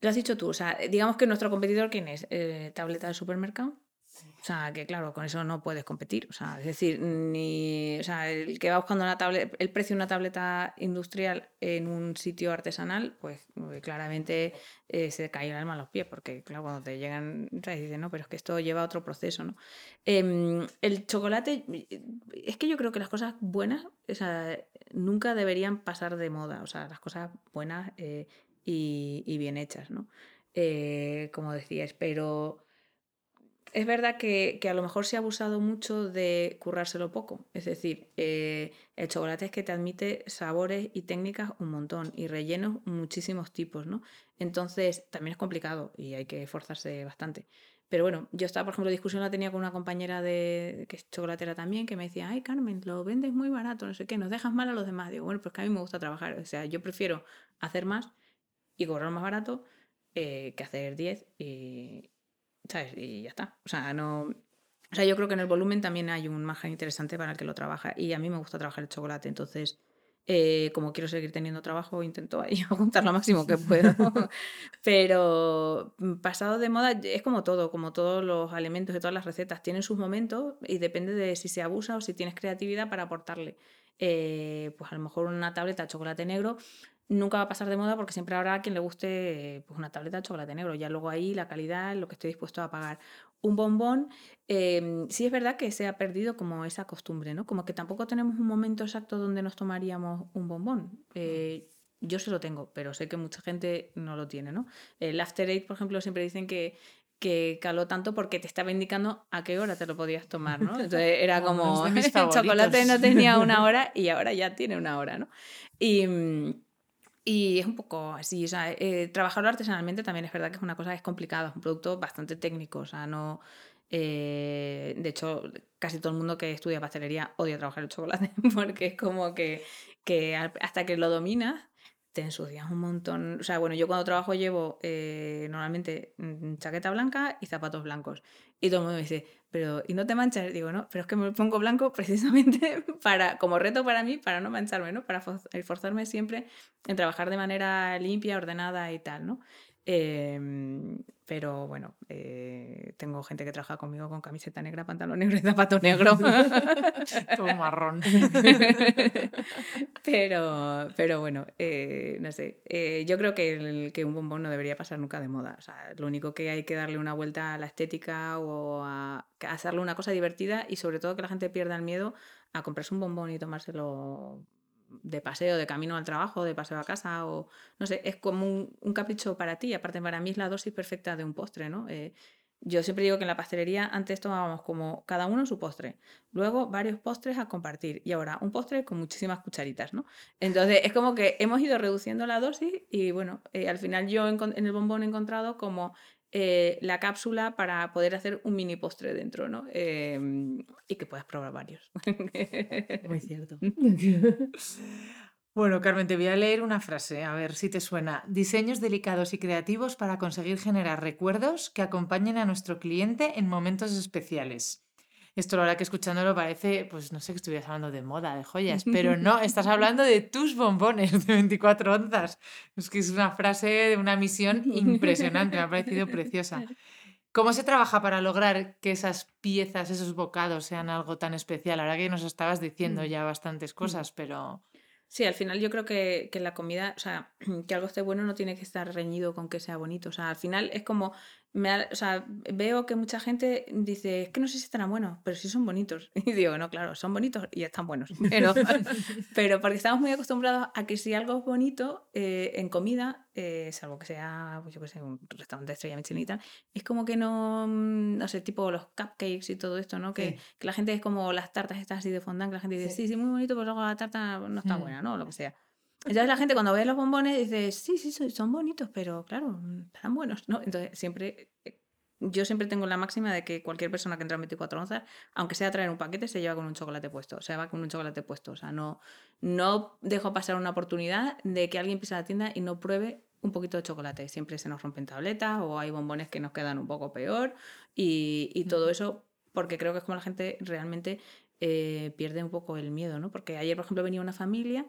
Speaker 2: lo has dicho tú, o sea, digamos que nuestro competidor, ¿quién es? Eh, tableta de supermercado. O sea, que claro, con eso no puedes competir. O sea, es decir, ni, o sea, el que va buscando una tableta, el precio de una tableta industrial en un sitio artesanal, pues eh, claramente eh, se cae el alma a los pies, porque claro, cuando te llegan, ¿sabes? dicen, no, pero es que esto lleva a otro proceso, ¿no? Em, el chocolate, eh, es que yo creo que las cosas buenas, o sea, nunca deberían pasar de moda, o sea, las cosas buenas y, y bien hechas, ¿no? Como decías, pero es verdad que, que a lo mejor se ha abusado mucho de currárselo poco. Es decir, eh, el chocolate es que te admite sabores y técnicas un montón y rellenos muchísimos tipos, ¿no? Entonces también es complicado y hay que esforzarse bastante. Pero bueno, yo estaba, por ejemplo, discusión la tenía con una compañera de que es chocolatera también, que me decía, ay Carmen, lo vendes muy barato, no sé qué, nos dejas mal a los demás. Digo, bueno, pues que a mí me gusta trabajar. O sea, yo prefiero hacer más y cobrar más barato eh, que hacer 10 y, ¿sabes? Y ya está. O sea, no... O sea, yo creo que en el volumen también hay un margen interesante para el que lo trabaja. Y a mí me gusta trabajar el chocolate. Entonces, eh, como quiero seguir teniendo trabajo, intento ahí apuntar lo máximo que puedo. Pero mm, pasado de moda es como todo, como todos los alimentos y todas las recetas. Tienen sus momentos y depende de si se abusa o si tienes creatividad para aportarle. Eh, pues a lo mejor una tableta de chocolate negro nunca va a pasar de moda porque siempre habrá quien le guste pues una tableta de chocolate negro. Ya luego ahí la calidad, lo que estoy dispuesto a pagar. Un bombón, eh, sí es verdad que se ha perdido como esa costumbre, ¿no? Como que tampoco tenemos un momento exacto donde nos tomaríamos un bombón. Eh, yo se lo tengo, pero sé que mucha gente no lo tiene, ¿no? El After Eight, por ejemplo, siempre dicen que que caló tanto porque te estaba indicando a qué hora te lo podías tomar, ¿no? Entonces era como, el chocolate no tenía una hora y ahora ya tiene una hora, ¿no? Y, mm, y es un poco así, o sea, eh, trabajarlo artesanalmente también es verdad que es una cosa, es complicada, es un producto bastante técnico, o sea, no... eh, de hecho, casi todo el mundo que estudia pastelería odia trabajar el chocolate porque es como que, que hasta que lo dominas te ensucias un montón. O sea, bueno, yo cuando trabajo llevo eh, normalmente mm, chaqueta blanca y zapatos blancos. Y todo el mundo me dice, pero ¿y no te manchas? Digo, no, pero es que me pongo blanco precisamente para, como reto para mí, para no mancharme, ¿no? Para for- esforzarme siempre en trabajar de manera limpia, ordenada y tal, ¿no? Em, pero bueno, eh, tengo gente que trabaja conmigo con camiseta negra, pantalón negro y zapato negro.
Speaker 3: Todo marrón.
Speaker 2: pero, pero bueno, eh, no sé. eh, yo creo que, el- que un bombón no debería pasar nunca de moda. O sea, lo único que hay que darle una vuelta a la estética o a, a hacerle una cosa divertida y sobre todo que la gente pierda el miedo a comprarse un bombón y tomárselo de paseo, de camino al trabajo, de paseo a casa o no sé, es como un, capricho para ti. Aparte, para mí es la dosis perfecta de un postre, ¿no? Eh, yo siempre digo que en la pastelería antes tomábamos como cada uno su postre, luego varios postres a compartir y ahora un postre con muchísimas cucharitas, ¿no? Entonces es como que hemos ido reduciendo la dosis y bueno, eh, al final yo encon- en el bombón he encontrado como eh, la cápsula para poder hacer un mini postre dentro, ¿no? Em, y que puedas probar varios.
Speaker 1: Muy cierto.
Speaker 3: Bueno, Carmen, te voy a leer una frase, a ver si te suena. Diseños delicados y creativos para conseguir generar recuerdos que acompañen a nuestro cliente en momentos especiales. Esto la verdad que escuchándolo parece, pues no sé que estuvieras hablando de moda, de joyas, pero no, estás hablando de tus bombones de 24 onzas. Es que es una frase de una misión impresionante, me ha parecido preciosa. ¿Cómo se trabaja para lograr que esas piezas, esos bocados sean algo tan especial? Ahora que nos estabas diciendo
Speaker 2: Mm.
Speaker 3: ya bastantes
Speaker 2: Mm.
Speaker 3: cosas, pero...
Speaker 2: Sí, al final yo creo que, que la comida, o sea, que algo esté bueno no tiene que estar reñido con que sea bonito. O sea, al final es como, me ha- o sea, veo que mucha gente dice, es que no sé si estarán buenos, pero sí son bonitos. Y digo, no, claro, son bonitos y están buenos. Pero, pero porque estamos muy acostumbrados a que si algo es bonito eh, en comida, eh, salvo que sea, pues yo qué sé, un restaurante de estrella Michelin y tal, es como que no, mm, no sé, tipo los cupcakes y todo esto, ¿no? Que,
Speaker 1: Sí.
Speaker 2: que la gente es como las tartas estas así de fondant, que la gente dice,
Speaker 1: Sí.
Speaker 2: sí, sí, muy bonito, pero luego la tarta no está
Speaker 3: Mm.
Speaker 2: buena, ¿no? O lo que sea. Entonces la gente cuando ve los bombones dice, sí, sí, son, bonitos, pero claro, están buenos, ¿no? Entonces siempre, eh, yo siempre tengo la máxima de que cualquier persona que entra en 24 onzas, aunque sea traer un paquete, se lleva con un chocolate puesto, se va con un chocolate puesto. O sea, no, no dejo pasar una oportunidad de que alguien pise a la tienda y no pruebe un poquito de chocolate. Siempre se nos rompen tabletas o hay bombones que nos quedan un poco peor y, y todo eso porque creo que es como la gente realmente eh, pierde un poco el miedo, ¿no? Porque ayer, por ejemplo, venía una familia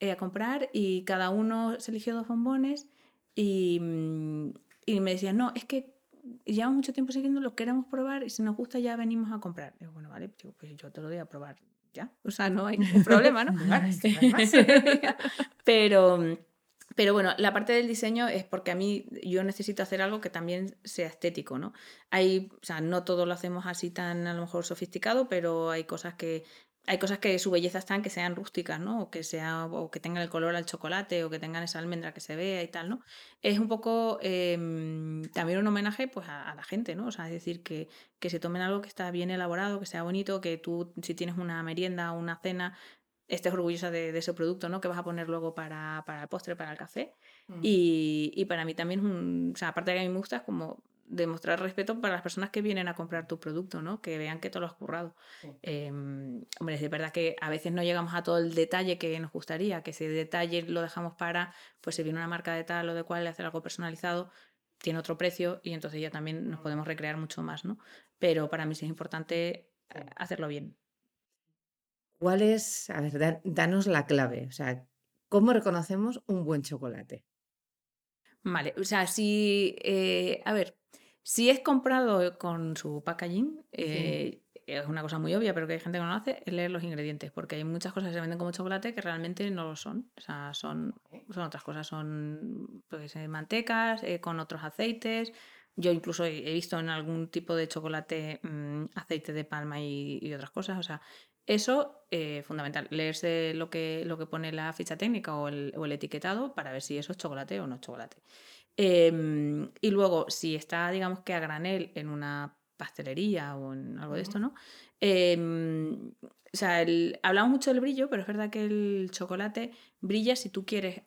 Speaker 2: eh, a comprar y cada uno se eligió dos bombones y, mm, y me decían, no, es que llevamos mucho tiempo siguiendo, lo queremos probar y si nos gusta ya venimos a comprar. Digo, bueno, vale, digo, pues yo te lo doy a probar ya. O sea, no hay ningún problema, ¿no?
Speaker 1: Vale, es que no hay más.
Speaker 2: pero, pero bueno, la parte del diseño es porque a mí yo necesito hacer algo que también sea estético, ¿no? Hay, o sea, no todo lo hacemos así tan a lo mejor sofisticado, pero hay cosas que hay cosas que su belleza está en que sean rústicas, ¿no? O que sea o que tengan el color al chocolate o que tengan esa almendra que se vea y tal, ¿no? Es un poco em, también un homenaje pues a, a la gente, ¿no? O sea, es decir, que, que se tomen algo que está bien elaborado, que sea bonito, que tú si tienes una merienda o una cena estés orgullosa de, de ese producto, ¿no? Que vas a poner luego para, para el postre, para el café.
Speaker 3: Mm.
Speaker 2: Y, y para mí también, es un- o sea, aparte de que a mí me gusta, es como demostrar respeto para las personas que vienen a comprar tu producto, ¿no? Que vean que te lo has currado.
Speaker 1: Sí.
Speaker 2: Em, hombre, es verdad que a veces no llegamos a todo el detalle que nos gustaría, que ese detalle lo dejamos para, pues si viene una marca de tal o de cual, hacer algo personalizado, tiene otro precio y entonces ya también nos podemos recrear mucho más, ¿no? Pero para mí sí es importante
Speaker 1: Sí.
Speaker 2: hacerlo bien.
Speaker 1: ¿Cuál es, a ver, da- danos la clave? O sea, ¿cómo reconocemos un buen chocolate?
Speaker 2: Vale, o sea, si, eh, a ver, si es comprado con su packaging, eh, es una cosa muy obvia, pero que hay gente que no lo hace, es leer los ingredientes, porque hay muchas cosas que se venden como chocolate que realmente no lo son. O sea, son, son otras cosas, son pues, mantecas, eh, con otros aceites. Yo incluso he visto en algún tipo de chocolate mm, aceite de palma y, y otras cosas. O sea, eso, eh, fundamental, leerse lo que, lo que pone la ficha técnica o el, o el etiquetado para ver si eso es chocolate o no es chocolate. Em, y luego, si está, digamos que a granel en una pastelería o en algo de esto, ¿no? Em, o sea, el- hablamos mucho del brillo, pero es verdad que el chocolate brilla si tú quieres,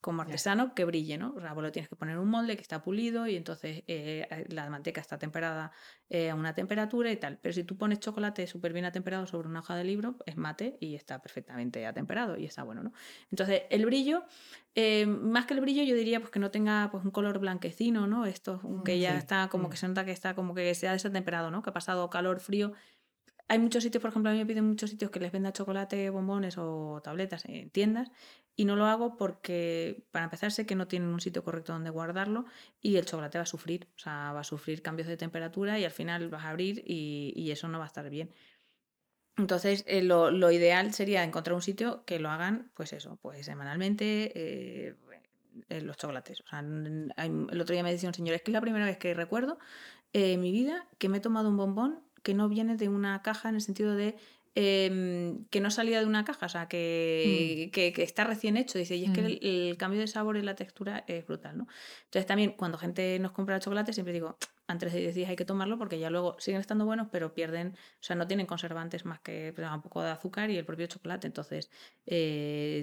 Speaker 2: como artesano, que brille, ¿no? O sea, vos lo tienes que poner en un molde que está pulido y entonces eh, la manteca está temperada eh, a una temperatura y tal. Pero si tú pones chocolate súper bien atemperado sobre una hoja de libro, es mate y está perfectamente atemperado y está bueno, ¿no? Entonces, el brillo, eh, más que el brillo, yo diría pues que no tenga pues, un color blanquecino, ¿no? Esto
Speaker 3: Mm,
Speaker 2: que ya
Speaker 1: sí.
Speaker 2: está como que se nota que está como que se ha desatemperado, ¿no? Que ha pasado calor, frío. Hay muchos sitios, por ejemplo, a mí me piden muchos sitios que les venda chocolate, bombones o tabletas en tiendas y no lo hago porque, para empezar, sé que no tienen un sitio correcto donde guardarlo y el chocolate va a sufrir, o sea, va a sufrir cambios de temperatura y al final vas a abrir y, eso no va a estar bien. Entonces, eh, lo, ideal sería encontrar un sitio que lo hagan, pues eso, pues semanalmente, eh, eh, los chocolates. O sea, el otro día me decía un señor, es que es la primera vez que recuerdo en mi vida que me he tomado un bombón que no viene de una caja en el sentido de em, que no salía de una caja, o sea, que, que, que está recién hecho. Dice, y es que
Speaker 3: Mm.
Speaker 2: el, el cambio de sabor y la textura es brutal, ¿no? Entonces también cuando gente nos compra el chocolate siempre digo, antes de 10 días hay que tomarlo porque ya luego siguen estando buenos, pero pierden, o sea, no tienen conservantes más que pues, un poco de azúcar y el propio chocolate. Entonces, eh,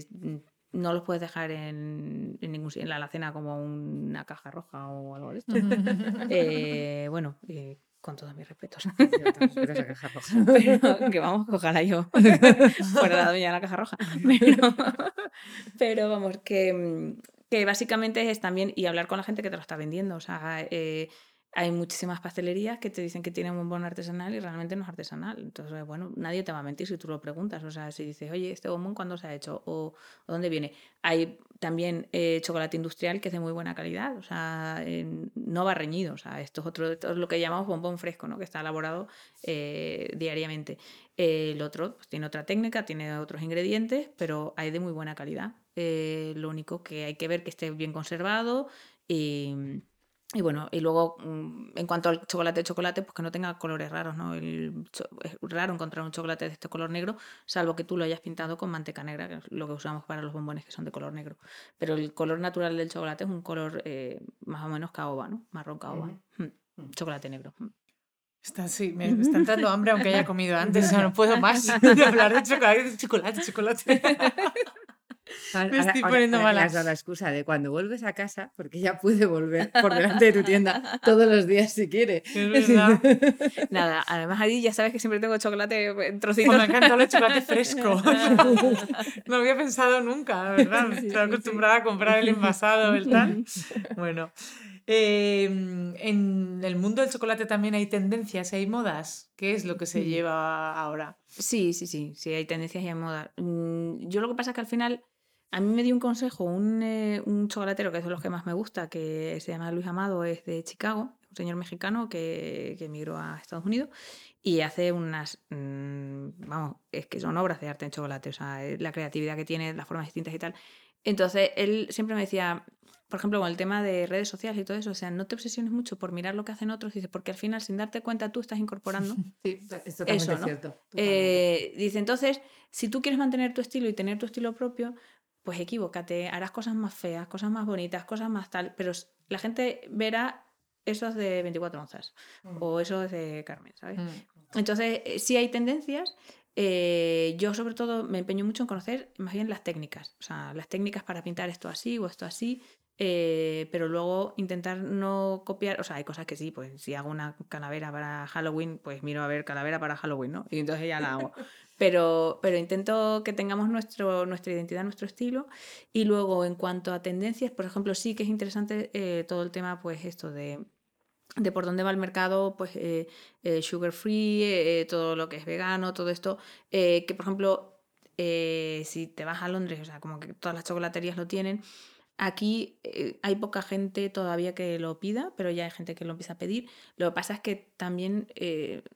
Speaker 2: no los puedes dejar en, en ningún en la alacena como una caja roja o algo de esto. Eh, bueno, eh, con todos mis respetos. Pero, que vamos, ojalá yo fuera la dueña de la caja roja. Pero, pero vamos, que, mm, que básicamente es también y hablar con la gente que te lo está vendiendo. O sea, eh, hay muchísimas pastelerías que te dicen que tienen un bombón artesanal y realmente no es artesanal. Entonces, bueno, nadie te va a mentir si tú lo preguntas. O sea, si dices, oye, ¿este bombón cuándo se ha hecho? ¿O, dónde viene? Hay también eh, chocolate industrial que es de muy buena calidad, o sea, no va reñido. O sea, esto es, otro, esto es lo que llamamos bombón fresco, ¿no? Que está elaborado eh, diariamente. el otro pues, tiene otra técnica, tiene otros ingredientes, pero hay de muy buena calidad. Eh, lo único que hay que ver que esté bien conservado y y bueno, y luego mm, en cuanto al chocolate de chocolate, pues que no tenga colores raros, ¿no? es raro encontrar un chocolate de este color negro, salvo que tú lo hayas pintado con manteca negra, que es lo que usamos para los bombones que son de color negro. Pero el color natural del chocolate es un color eh, más o menos caoba, ¿no? Marrón caoba. Mm, mm, chocolate negro.
Speaker 3: Está, sí, me está entrando hambre aunque haya comido antes, o no puedo más de hablar de chocolate, de chocolate, chocolate. Me estoy poniendo
Speaker 1: mala. has dado la excusa de cuando vuelves a casa, porque ya puede volver por delante de tu tienda todos los días si quiere.
Speaker 3: Es verdad.
Speaker 2: Nada, además ahí ya sabes que siempre tengo chocolate en trocitos.
Speaker 3: me encanta el chocolate fresco. no había pensado nunca, ¿verdad? Estoy acostumbrada a comprar el envasado, el tal. Bueno. Em, en el mundo del chocolate también hay tendencias, hay modas. ¿Qué es lo que se lleva ahora?
Speaker 2: Sí, sí, sí, sí, hay tendencias y hay modas. Mm, yo lo que pasa es que al final a mí me dio un consejo un, eh, un chocolatero que es de los que más me gusta, que se llama Luis Amado, es de Chicago, un señor mexicano que, que emigró a Estados Unidos y hace unas, mm, vamos, es que son obras de arte en chocolate, o sea, eh, la creatividad que tiene, las formas distintas y tal. Entonces, él siempre me decía, por ejemplo, con el tema de redes sociales y todo eso, o sea, no te obsesiones mucho por mirar lo que hacen otros, dice, porque al final, sin darte cuenta, tú estás incorporando.
Speaker 1: Sí, es totalmente eso, cierto.
Speaker 2: Eh, dice, entonces, si tú quieres mantener tu estilo y tener tu estilo propio, pues equivócate, harás cosas más feas, cosas más bonitas, cosas más tal, pero la gente verá esos de 24 onzas mm. o esos de Carmen, ¿sabes? Mm. Entonces, eh, sí hay tendencias. Eh, yo sobre todo me empeño mucho en conocer más bien las técnicas, o sea, las técnicas para pintar esto así o esto así, eh, pero luego intentar no copiar, o sea, hay cosas que sí, pues si hago una calavera para Halloween, pues miro a ver calavera para Halloween, ¿no? Y entonces ya la hago. pero, pero intento que tengamos nuestro, nuestra identidad, nuestro estilo. Y luego, en cuanto a tendencias, por ejemplo, sí que es interesante eh, todo el tema, pues esto de, de por dónde va el mercado, pues eh, eh, sugar free, todo lo que es vegano, todo esto, que por ejemplo, si te vas a Londres, o sea, como que todas las chocolaterías lo tienen, Aquí hay poca gente todavía que lo pida, pero ya hay gente que lo empieza a pedir. Lo que pasa es que también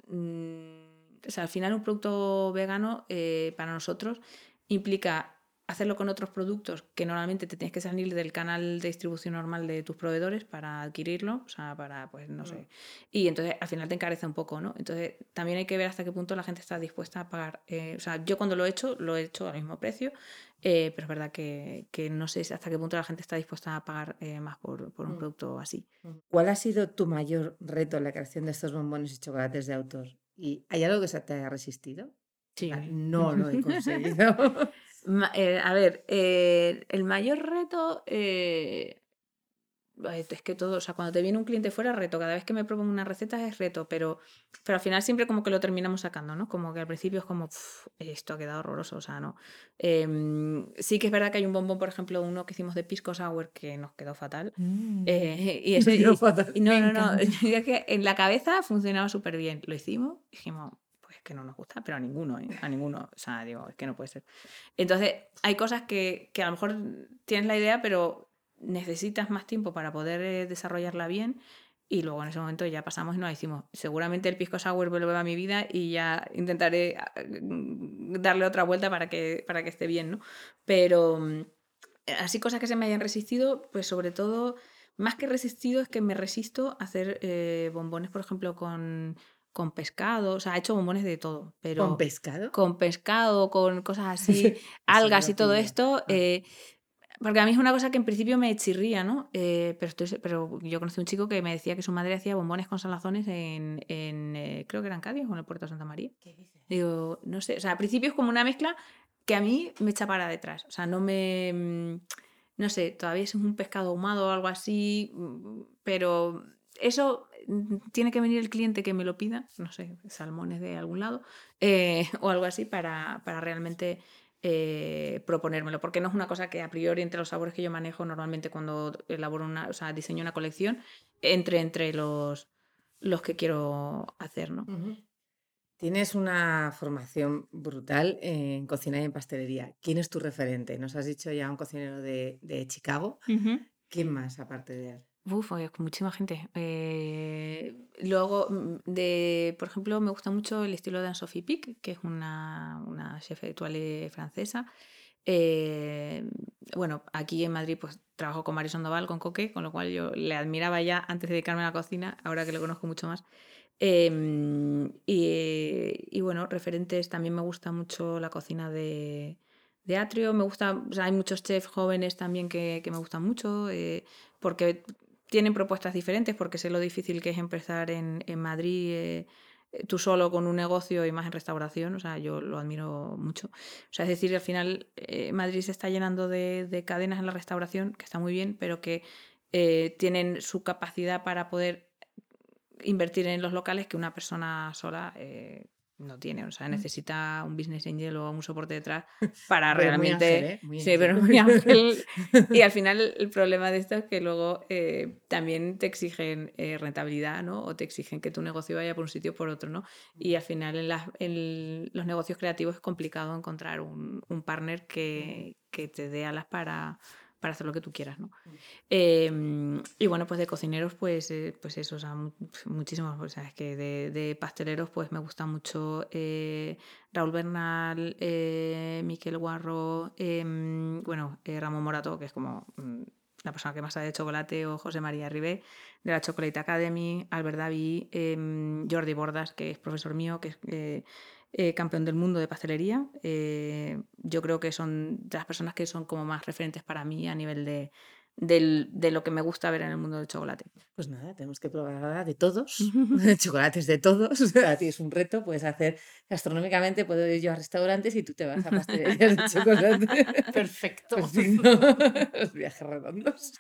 Speaker 2: mm, o sea, al final un producto vegano eh, para nosotros implica hacerlo con otros productos que normalmente te tienes que salir del canal de distribución normal de tus proveedores para adquirirlo, o sea, para, pues, no sé. Mm. Y entonces al final te encarece un poco, ¿no? Entonces también hay que ver hasta qué punto la gente está dispuesta a pagar. Eh, o sea, yo cuando lo he hecho, lo he hecho al mismo precio, eh, pero es verdad que, que, no sé hasta qué punto la gente está dispuesta a pagar más por, por un mm. producto así.
Speaker 1: ¿Cuál ha sido tu mayor reto en la creación de estos bombones y chocolates de autor? ¿Y hay algo que se te haya resistido?
Speaker 2: Sí.
Speaker 1: No lo he conseguido.
Speaker 2: Eh, a ver, eh, el mayor reto eh, es que todo, o sea, cuando te viene un cliente fuera, reto. Cada vez que me propongo una receta es reto, pero, pero al final siempre como que lo terminamos sacando, ¿no? Como que al principio es como, esto ha quedado horroroso, o sea, no. Em, sí que es verdad que hay un bombón, por ejemplo, uno que hicimos de pisco sour que nos quedó fatal. Mm. y ese, no, no, no, que en la cabeza funcionaba súper bien. Lo hicimos, dijimos, pues que no nos gusta, pero a ninguno, ¿eh? a ninguno. O sea, digo, es que no puede ser. Entonces, hay cosas que, que a lo mejor tienes la idea, pero necesitas más tiempo para poder eh, desarrollarla bien y luego en ese momento ya pasamos y nos decimos, seguramente el pisco sour vuelve a mi vida y ya intentaré ah, mm, darle otra vuelta para que, para que esté bien, ¿no? Pero mm, así cosas que se me hayan resistido, pues sobre todo, más que resistido es que me resisto a hacer eh, bombones, por ejemplo, con, con pescado, o sea, he hecho bombones de todo, pero...
Speaker 1: ¿Con pescado?
Speaker 2: Con pescado, con cosas así, algas y todo esto. Ah. Eh, porque a mí es una cosa que en principio me chirría, ¿no? Eh, pero, pero yo conocí un chico que me decía que su madre hacía bombones con salazones en, en eh, creo que era en Cádiz o en el puerto de Santa María. ¿Qué dices? Digo, no sé, o sea, al principio es como una mezcla que a mí me echa para detrás. O sea, no me... Mm, no sé, todavía es un pescado ahumado o algo así, mm, pero eso mm, tiene que venir el cliente que me lo pida, no sé, salmones de algún lado, eh, o algo así para, para realmente eh, proponérmelo, porque no es una cosa que a priori entre los sabores que yo manejo normalmente cuando elaboro una, o sea, diseño una colección, entre entre los, los que quiero hacer, ¿no?
Speaker 1: Tienes una formación brutal en cocina y en pastelería. ¿Quién es tu referente? Nos has dicho ya un cocinero de, de Chicago. ¿Quién más aparte de él?
Speaker 2: Uf, muchísima gente. Eh, mm, de, por ejemplo, me gusta mucho el estilo de Anne-Sophie Pic, que es una, una chef étoile francesa. Eh, bueno, aquí en Madrid pues trabajo con Mario Sandoval, con Coque, con lo cual yo le admiraba ya antes de dedicarme a la cocina, ahora que lo conozco mucho más. Em, y, bueno, referentes, también me gusta mucho la cocina de, de Atrio, me gusta, hay muchos chefs jóvenes también que, que me gustan mucho, eh, porque tienen propuestas diferentes porque sé lo difícil que es empezar en, Madrid eh, eh, tú solo con un negocio y más en restauración, o sea, yo lo admiro mucho. O sea, es decir, al final eh, Madrid se está llenando de, de, cadenas en la restauración, que está muy bien, pero que tienen su capacidad para poder invertir en los locales que una persona sola no tiene, o sea, mm. necesita un business angel o un soporte detrás para realmente... ¿eh? sí, pero muy ángel. y al final el problema de esto es que luego eh, también te exigen eh, rentabilidad, ¿no? O te exigen que tu negocio vaya por un sitio o por otro, ¿no? Y al final en, en los negocios creativos es complicado encontrar un, un partner que, que te dé alas para para hacer lo que tú quieras, ¿no? Em, y bueno, pues de cocineros, pues, eh, pues eso, o sea, muchísimos, o sea, es que de, pasteleros, pues me gusta mucho eh, Raúl Bernal, eh, Miquel Guarro, em, bueno, Ramón Morato, que es como mm, la persona que más sabe de chocolate, o José María Ribé, de la Chocolate Academy, Albert David, em, Jordi Bordas, que es profesor mío, que es eh, campeón del mundo de pastelería. Eh, yo creo que son de las personas que son como más referentes para mí a nivel de, de lo que me gusta ver en el mundo del chocolate.
Speaker 1: Pues nada, tenemos que probar de todos, chocolates de todos. A ti es un reto, puedes hacer gastronómicamente, puedo ir yo a restaurantes y tú te vas a pastelerías de chocolate.
Speaker 3: Perfecto.
Speaker 1: Los viajes redondos.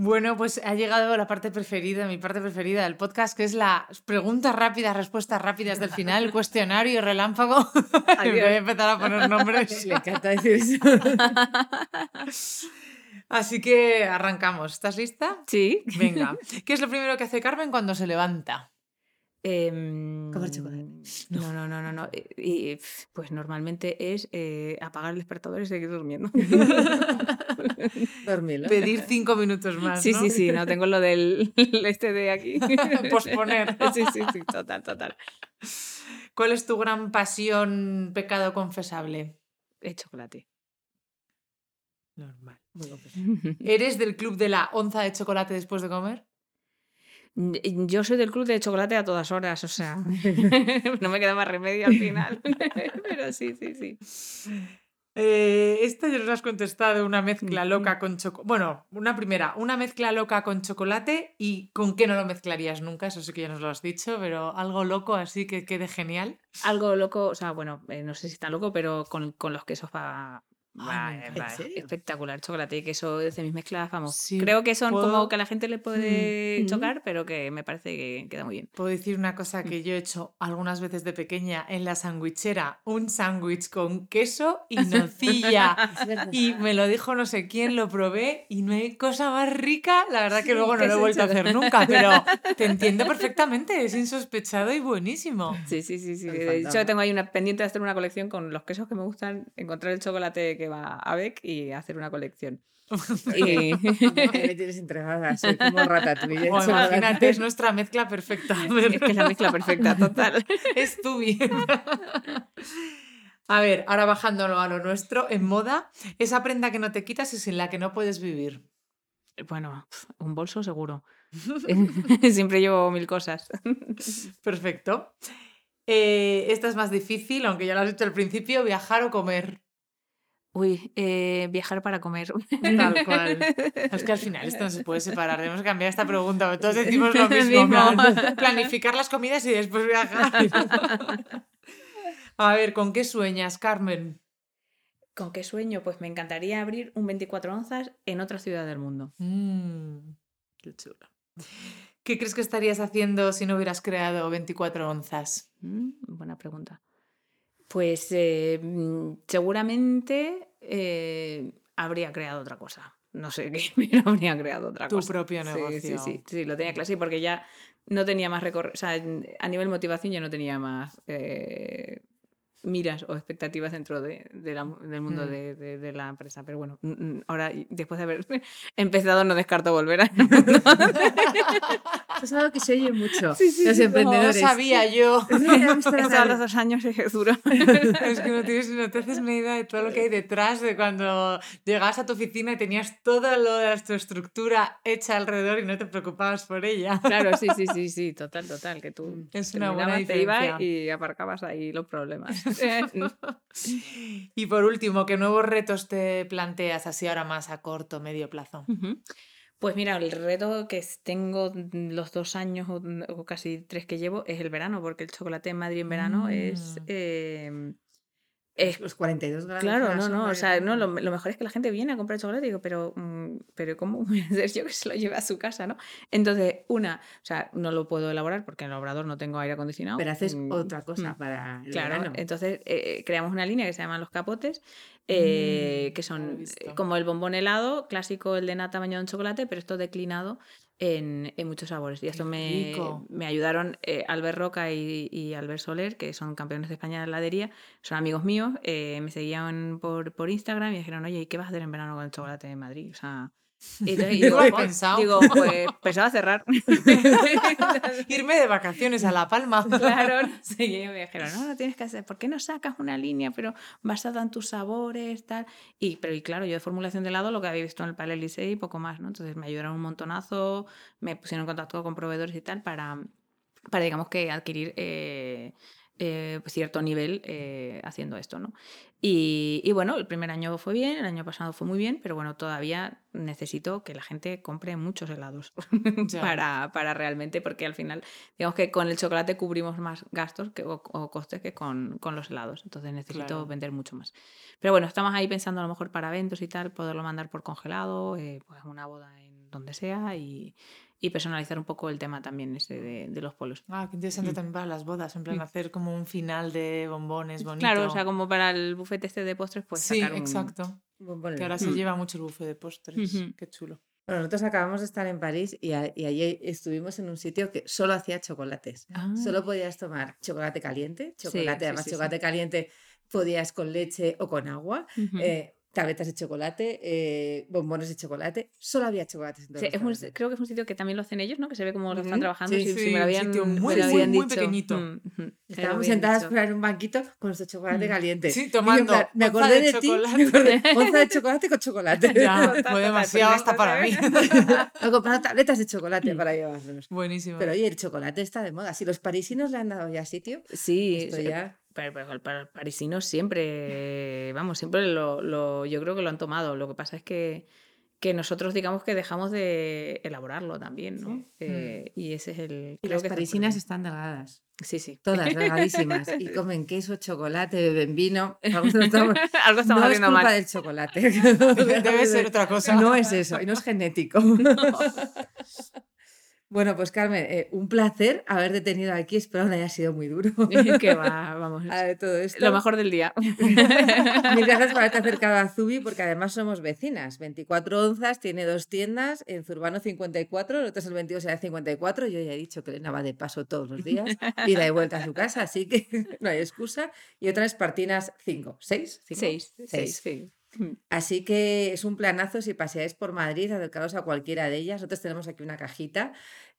Speaker 3: Bueno, pues ha llegado la parte preferida, mi parte preferida del podcast, que es las preguntas rápidas, respuestas rápidas del final, el cuestionario relámpago. Voy a empezar a poner nombres.
Speaker 1: Le encanta decir eso.
Speaker 3: Así que arrancamos. ¿Estás lista?
Speaker 2: Sí.
Speaker 3: Venga. ¿Qué es lo primero que hace Carmen cuando se levanta?
Speaker 2: Eh,
Speaker 1: Comer chocolate.
Speaker 2: No, no, no, no. no. Y, pues normalmente es eh, apagar el despertador y seguir durmiendo.
Speaker 1: Dormirlo.
Speaker 3: Pedir cinco minutos más.
Speaker 2: Sí, sí, sí. No tengo lo del este de aquí.
Speaker 3: Posponer.
Speaker 2: sí, sí, sí. Total, total.
Speaker 3: ¿Cuál es tu gran pasión, pecado confesable?
Speaker 2: El chocolate.
Speaker 3: Normal. ¿Eres del club de la onza de chocolate después de comer?
Speaker 2: Yo soy del club de chocolate a todas horas, o sea, no me queda más remedio al final. Pero sí, sí, sí.
Speaker 3: Eh, esta ya nos has contestado, una mezcla loca con chocolate. Bueno, una primera, una mezcla loca con chocolate y con qué no lo mezclarías nunca, eso sí que ya nos lo has dicho, pero algo loco así que quede genial.
Speaker 2: Algo loco, o sea, bueno, eh, no sé si está loco, pero con, con los quesos para espectacular chocolate y queso de mis mezclas, vamos. Creo que son como que a la gente le puede chocar, pero que me parece que queda muy bien.
Speaker 3: Puedo decir una cosa que yo he hecho algunas veces de pequeña en la sandwichera, un sándwich con queso y nocilla. y me lo dijo no sé quién, lo probé y no hay cosa más rica. La verdad que luego no lo he vuelto a hacer nunca, pero te entiendo perfectamente, es insospechado y buenísimo.
Speaker 2: Sí, sí, sí, sí. De hecho, tengo ahí una pendiente de hacer una colección con los quesos que me gustan, encontrar el chocolate que va a Beck y hacer una colección.
Speaker 1: y... me tienes entregada, soy como ratatouille.
Speaker 3: Imagínate, es nuestra mezcla perfecta.
Speaker 2: es que es la mezcla perfecta, total.
Speaker 3: es tu bien. A ver, ahora bajándolo a lo nuestro, en moda, esa prenda que no te quitas y sin la que no puedes vivir.
Speaker 2: Bueno, un bolso seguro. Siempre llevo mil cosas.
Speaker 3: Perfecto. Eh, esta es más difícil, aunque ya lo has dicho al principio, viajar o comer.
Speaker 2: Uy, eh, viajar para comer.
Speaker 3: Tal cual. Es que al final esto no se puede separar. Debemos cambiar esta pregunta. Todos decimos lo mismo. Planificar las comidas y después viajar. A ver, ¿con qué sueñas, Carmen?
Speaker 2: ¿Con qué sueño? Pues me encantaría abrir un 24 onzas en otra ciudad del mundo.
Speaker 3: Mm, qué chulo. ¿Qué crees que estarías haciendo si no hubieras creado 24 onzas?
Speaker 2: Mm, buena pregunta. Pues eh, mm, seguramente eh, habría creado otra cosa. No sé qué, pero habría creado otra
Speaker 3: Tu
Speaker 2: cosa.
Speaker 3: propio
Speaker 2: Sí,
Speaker 3: negocio.
Speaker 2: Sí, sí, sí, lo tenía claro, sí, porque ya no tenía más recorrido, o sea, a nivel motivación ya no tenía más eh, miras o expectativas dentro de, de la- del mundo
Speaker 3: Mm.
Speaker 2: de, de- de la empresa. Pero bueno, ahora después de haber empezado no descarto volver a...
Speaker 1: Eso es algo que se oye mucho.
Speaker 2: Sí, sí,
Speaker 1: los
Speaker 2: sí, no,
Speaker 3: No
Speaker 1: emprendedores.
Speaker 3: sabía yo.
Speaker 2: Eso a los dos años es duro.
Speaker 3: Es que no, tienes, no te haces una idea de todo lo que hay detrás de cuando llegabas a tu oficina y tenías toda lo de tu estructura hecha alrededor y no te preocupabas por ella.
Speaker 2: Claro, sí, sí, sí, sí, total, total, que tú
Speaker 3: Es una buena
Speaker 2: te ibas y aparcabas ahí los problemas.
Speaker 3: Y por último, ¿qué nuevos retos te planteas así ahora más a corto, medio plazo?
Speaker 2: Pues mira, el reto que tengo mm, los dos años o, mm, o casi tres que llevo es el verano, porque el chocolate en Madrid en verano es,
Speaker 3: Mm.
Speaker 2: eh, es
Speaker 1: Los 42 grados.
Speaker 2: Claro, no, no, o sea, no, lo, lo mejor es que la gente viene a comprar chocolate y digo, pero, mm, pero ¿cómo voy a hacer yo que se lo lleve a su casa, no? Entonces, una, o sea, no lo puedo elaborar porque en el obrador no tengo aire acondicionado.
Speaker 1: Pero haces
Speaker 2: mm,
Speaker 1: otra cosa
Speaker 2: mm,
Speaker 1: para el
Speaker 2: Claro,
Speaker 1: verano.
Speaker 2: entonces eh, creamos una línea que se llama los capotes, eh,
Speaker 3: Mm,
Speaker 2: que son eh, como el bombón helado, clásico, el de nata bañado en chocolate, pero esto declinado en, en muchos sabores. Y esto me, me ayudaron eh, Albert Roca y, y Albert Soler, que son campeones de España de heladería, son amigos míos, eh, me seguían por, por Instagram y dijeron, oye, ¿y qué vas a hacer en verano con el chocolate de Madrid? O sea, y entonces
Speaker 3: ¿Qué
Speaker 2: digo, "Pues-
Speaker 3: pensado?"
Speaker 2: digo, pues pensaba cerrar.
Speaker 3: Irme de vacaciones a La Palma.
Speaker 2: Claro, no qué. Y me dijeron, no, lo tienes que hacer. ¿Por qué no sacas una línea, pero basada en tus sabores, tal? Y, pero, y claro, yo de formulación de helado lo que había visto en el Palais Licey y poco más, ¿no? Entonces me ayudaron un montonazo, me pusieron en contacto con proveedores y tal para, para digamos que adquirir eh, eh, cierto nivel eh, haciendo esto, ¿no? Y, y bueno, el primer año fue bien, el año pasado fue muy bien, pero bueno, todavía necesito que la gente compre muchos helados para, para realmente, porque al final, digamos que con el chocolate cubrimos más gastos que, o, o costes que con, con los helados, entonces necesito
Speaker 3: Claro.
Speaker 2: vender mucho más. Pero bueno, estamos ahí pensando a lo mejor para eventos y tal, poderlo mandar por congelado, eh, pues una boda en donde sea y, y personalizar un poco el tema también ese de, de los polos.
Speaker 3: Ah, qué interesante
Speaker 2: Mm.
Speaker 3: también para las bodas, en plan
Speaker 2: Mm.
Speaker 3: hacer como un final de bombones bonito.
Speaker 2: Claro, o sea, como para el bufete este de postres, pues
Speaker 3: sí,
Speaker 2: sacar un-
Speaker 3: exacto.
Speaker 1: Bombón
Speaker 3: Que ahora se
Speaker 2: Mm.
Speaker 3: lleva mucho el buffet de postres.
Speaker 2: Ujú.
Speaker 3: Qué chulo.
Speaker 1: Bueno, nosotros acabamos de estar en París y, a- y allí estuvimos en un sitio que solo hacía chocolates.
Speaker 2: Ah.
Speaker 1: Solo podías tomar chocolate caliente, chocolate,
Speaker 2: sí,
Speaker 1: además
Speaker 2: sí, sí.
Speaker 1: chocolate caliente podías con leche o con agua,
Speaker 2: Ujú.
Speaker 1: eh, tabletas de chocolate, eh, bombones de chocolate. Solo había chocolates en
Speaker 2: Sí, es un- creo que es un sitio que también lo hacen ellos, ¿no? Que se ve como lo están trabajando.
Speaker 1: Sí,
Speaker 2: si, si
Speaker 3: sí,
Speaker 2: me lo
Speaker 3: un
Speaker 2: habían,
Speaker 3: sitio
Speaker 2: me
Speaker 3: muy,
Speaker 2: lo
Speaker 3: muy,
Speaker 2: habían
Speaker 3: muy
Speaker 2: dicho.
Speaker 3: pequeñito.
Speaker 2: Mm, me lo
Speaker 1: Estábamos sentadas fuera en un banquito con nuestro chocolate
Speaker 2: Mm.
Speaker 1: caliente.
Speaker 3: Sí,
Speaker 1: yo
Speaker 3: tomando
Speaker 1: plan, me acordé
Speaker 3: de
Speaker 1: de, ti, me onza de chocolate con chocolate.
Speaker 3: Ya, fue demasiado hasta para mí.
Speaker 1: He comprado tabletas de chocolate
Speaker 2: Mm.
Speaker 1: para llevarnos.
Speaker 3: Buenísimo.
Speaker 1: Pero oye, el chocolate está de moda. Si los parisinos le han dado ya sitio,
Speaker 2: Sí,
Speaker 1: esto
Speaker 2: sí,
Speaker 1: ya...
Speaker 2: Para el parisino siempre, vamos, siempre lo, lo- yo creo que lo han tomado. Lo que pasa es que, que nosotros digamos que dejamos de elaborarlo también, ¿no?
Speaker 3: Sí.
Speaker 2: Eh, Y ese es el...
Speaker 1: Y
Speaker 2: creo
Speaker 1: las
Speaker 2: que
Speaker 1: parisinas
Speaker 2: problema.
Speaker 1: están delgadas.
Speaker 2: Sí, sí.
Speaker 1: Todas delgadísimas. Y comen queso, chocolate, beben vino. No estamos,
Speaker 2: Algo estamos
Speaker 1: no es culpa
Speaker 2: mal.
Speaker 1: del chocolate.
Speaker 3: Debe ser otra cosa.
Speaker 1: No es eso, y no es genético. Bueno, pues Carmen, eh, un placer haberte tenido aquí. Espero no haya sido muy duro.
Speaker 2: que va, vamos.
Speaker 1: a ver todo esto.
Speaker 2: Lo mejor del día.
Speaker 1: Mil gracias por haberte acercado a Zubi, porque además somos vecinas. 24 onzas, tiene dos tiendas, en Zurbano 54, nosotros el 22 era 54. Yo ya he dicho que Elena va de paso todos los días, y vuelta a su casa, así que no hay excusa. Y otra es Partinas 5, 6,
Speaker 2: Seis, seis, sí. Mm.
Speaker 1: Así que es un planazo si paseáis por Madrid, acercaros a cualquiera de ellas. Nosotros tenemos aquí una cajita.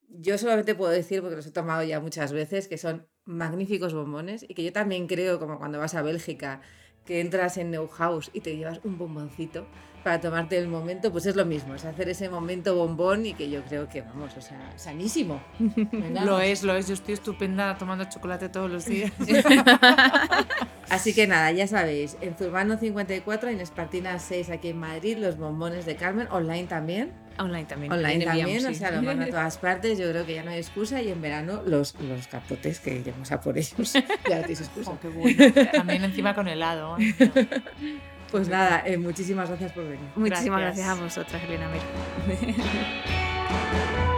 Speaker 1: Yo solamente puedo decir, porque los he tomado ya muchas veces, que son magníficos bombones y que yo también creo, como cuando vas a Bélgica, que entras en Neuhaus y te llevas un bomboncito para tomarte el momento, pues es lo mismo, es hacer ese momento bombón y que yo creo que, vamos, o sea, sanísimo. ¿verdad?
Speaker 3: Lo es, lo es. Yo estoy estupenda tomando chocolate todos los días.
Speaker 1: Así que nada, ya sabéis, en Zurbano 54, en Espartina 6 aquí en Madrid, los bombones de Carmen, online también.
Speaker 2: Online también.
Speaker 1: Online
Speaker 2: enviamos,
Speaker 1: también, o
Speaker 2: sí.
Speaker 1: sea, lo mando a todas partes, yo creo que ya no hay excusa y en verano los, los capotes que iremos a por ellos, ya no tenéis excusa.
Speaker 3: Oh, qué bueno. También encima con helado. ¿eh?
Speaker 1: Pues nada, eh, muchísimas gracias por venir.
Speaker 2: Muchísimas
Speaker 3: Gracias.
Speaker 2: gracias a vosotras, Elena Mir.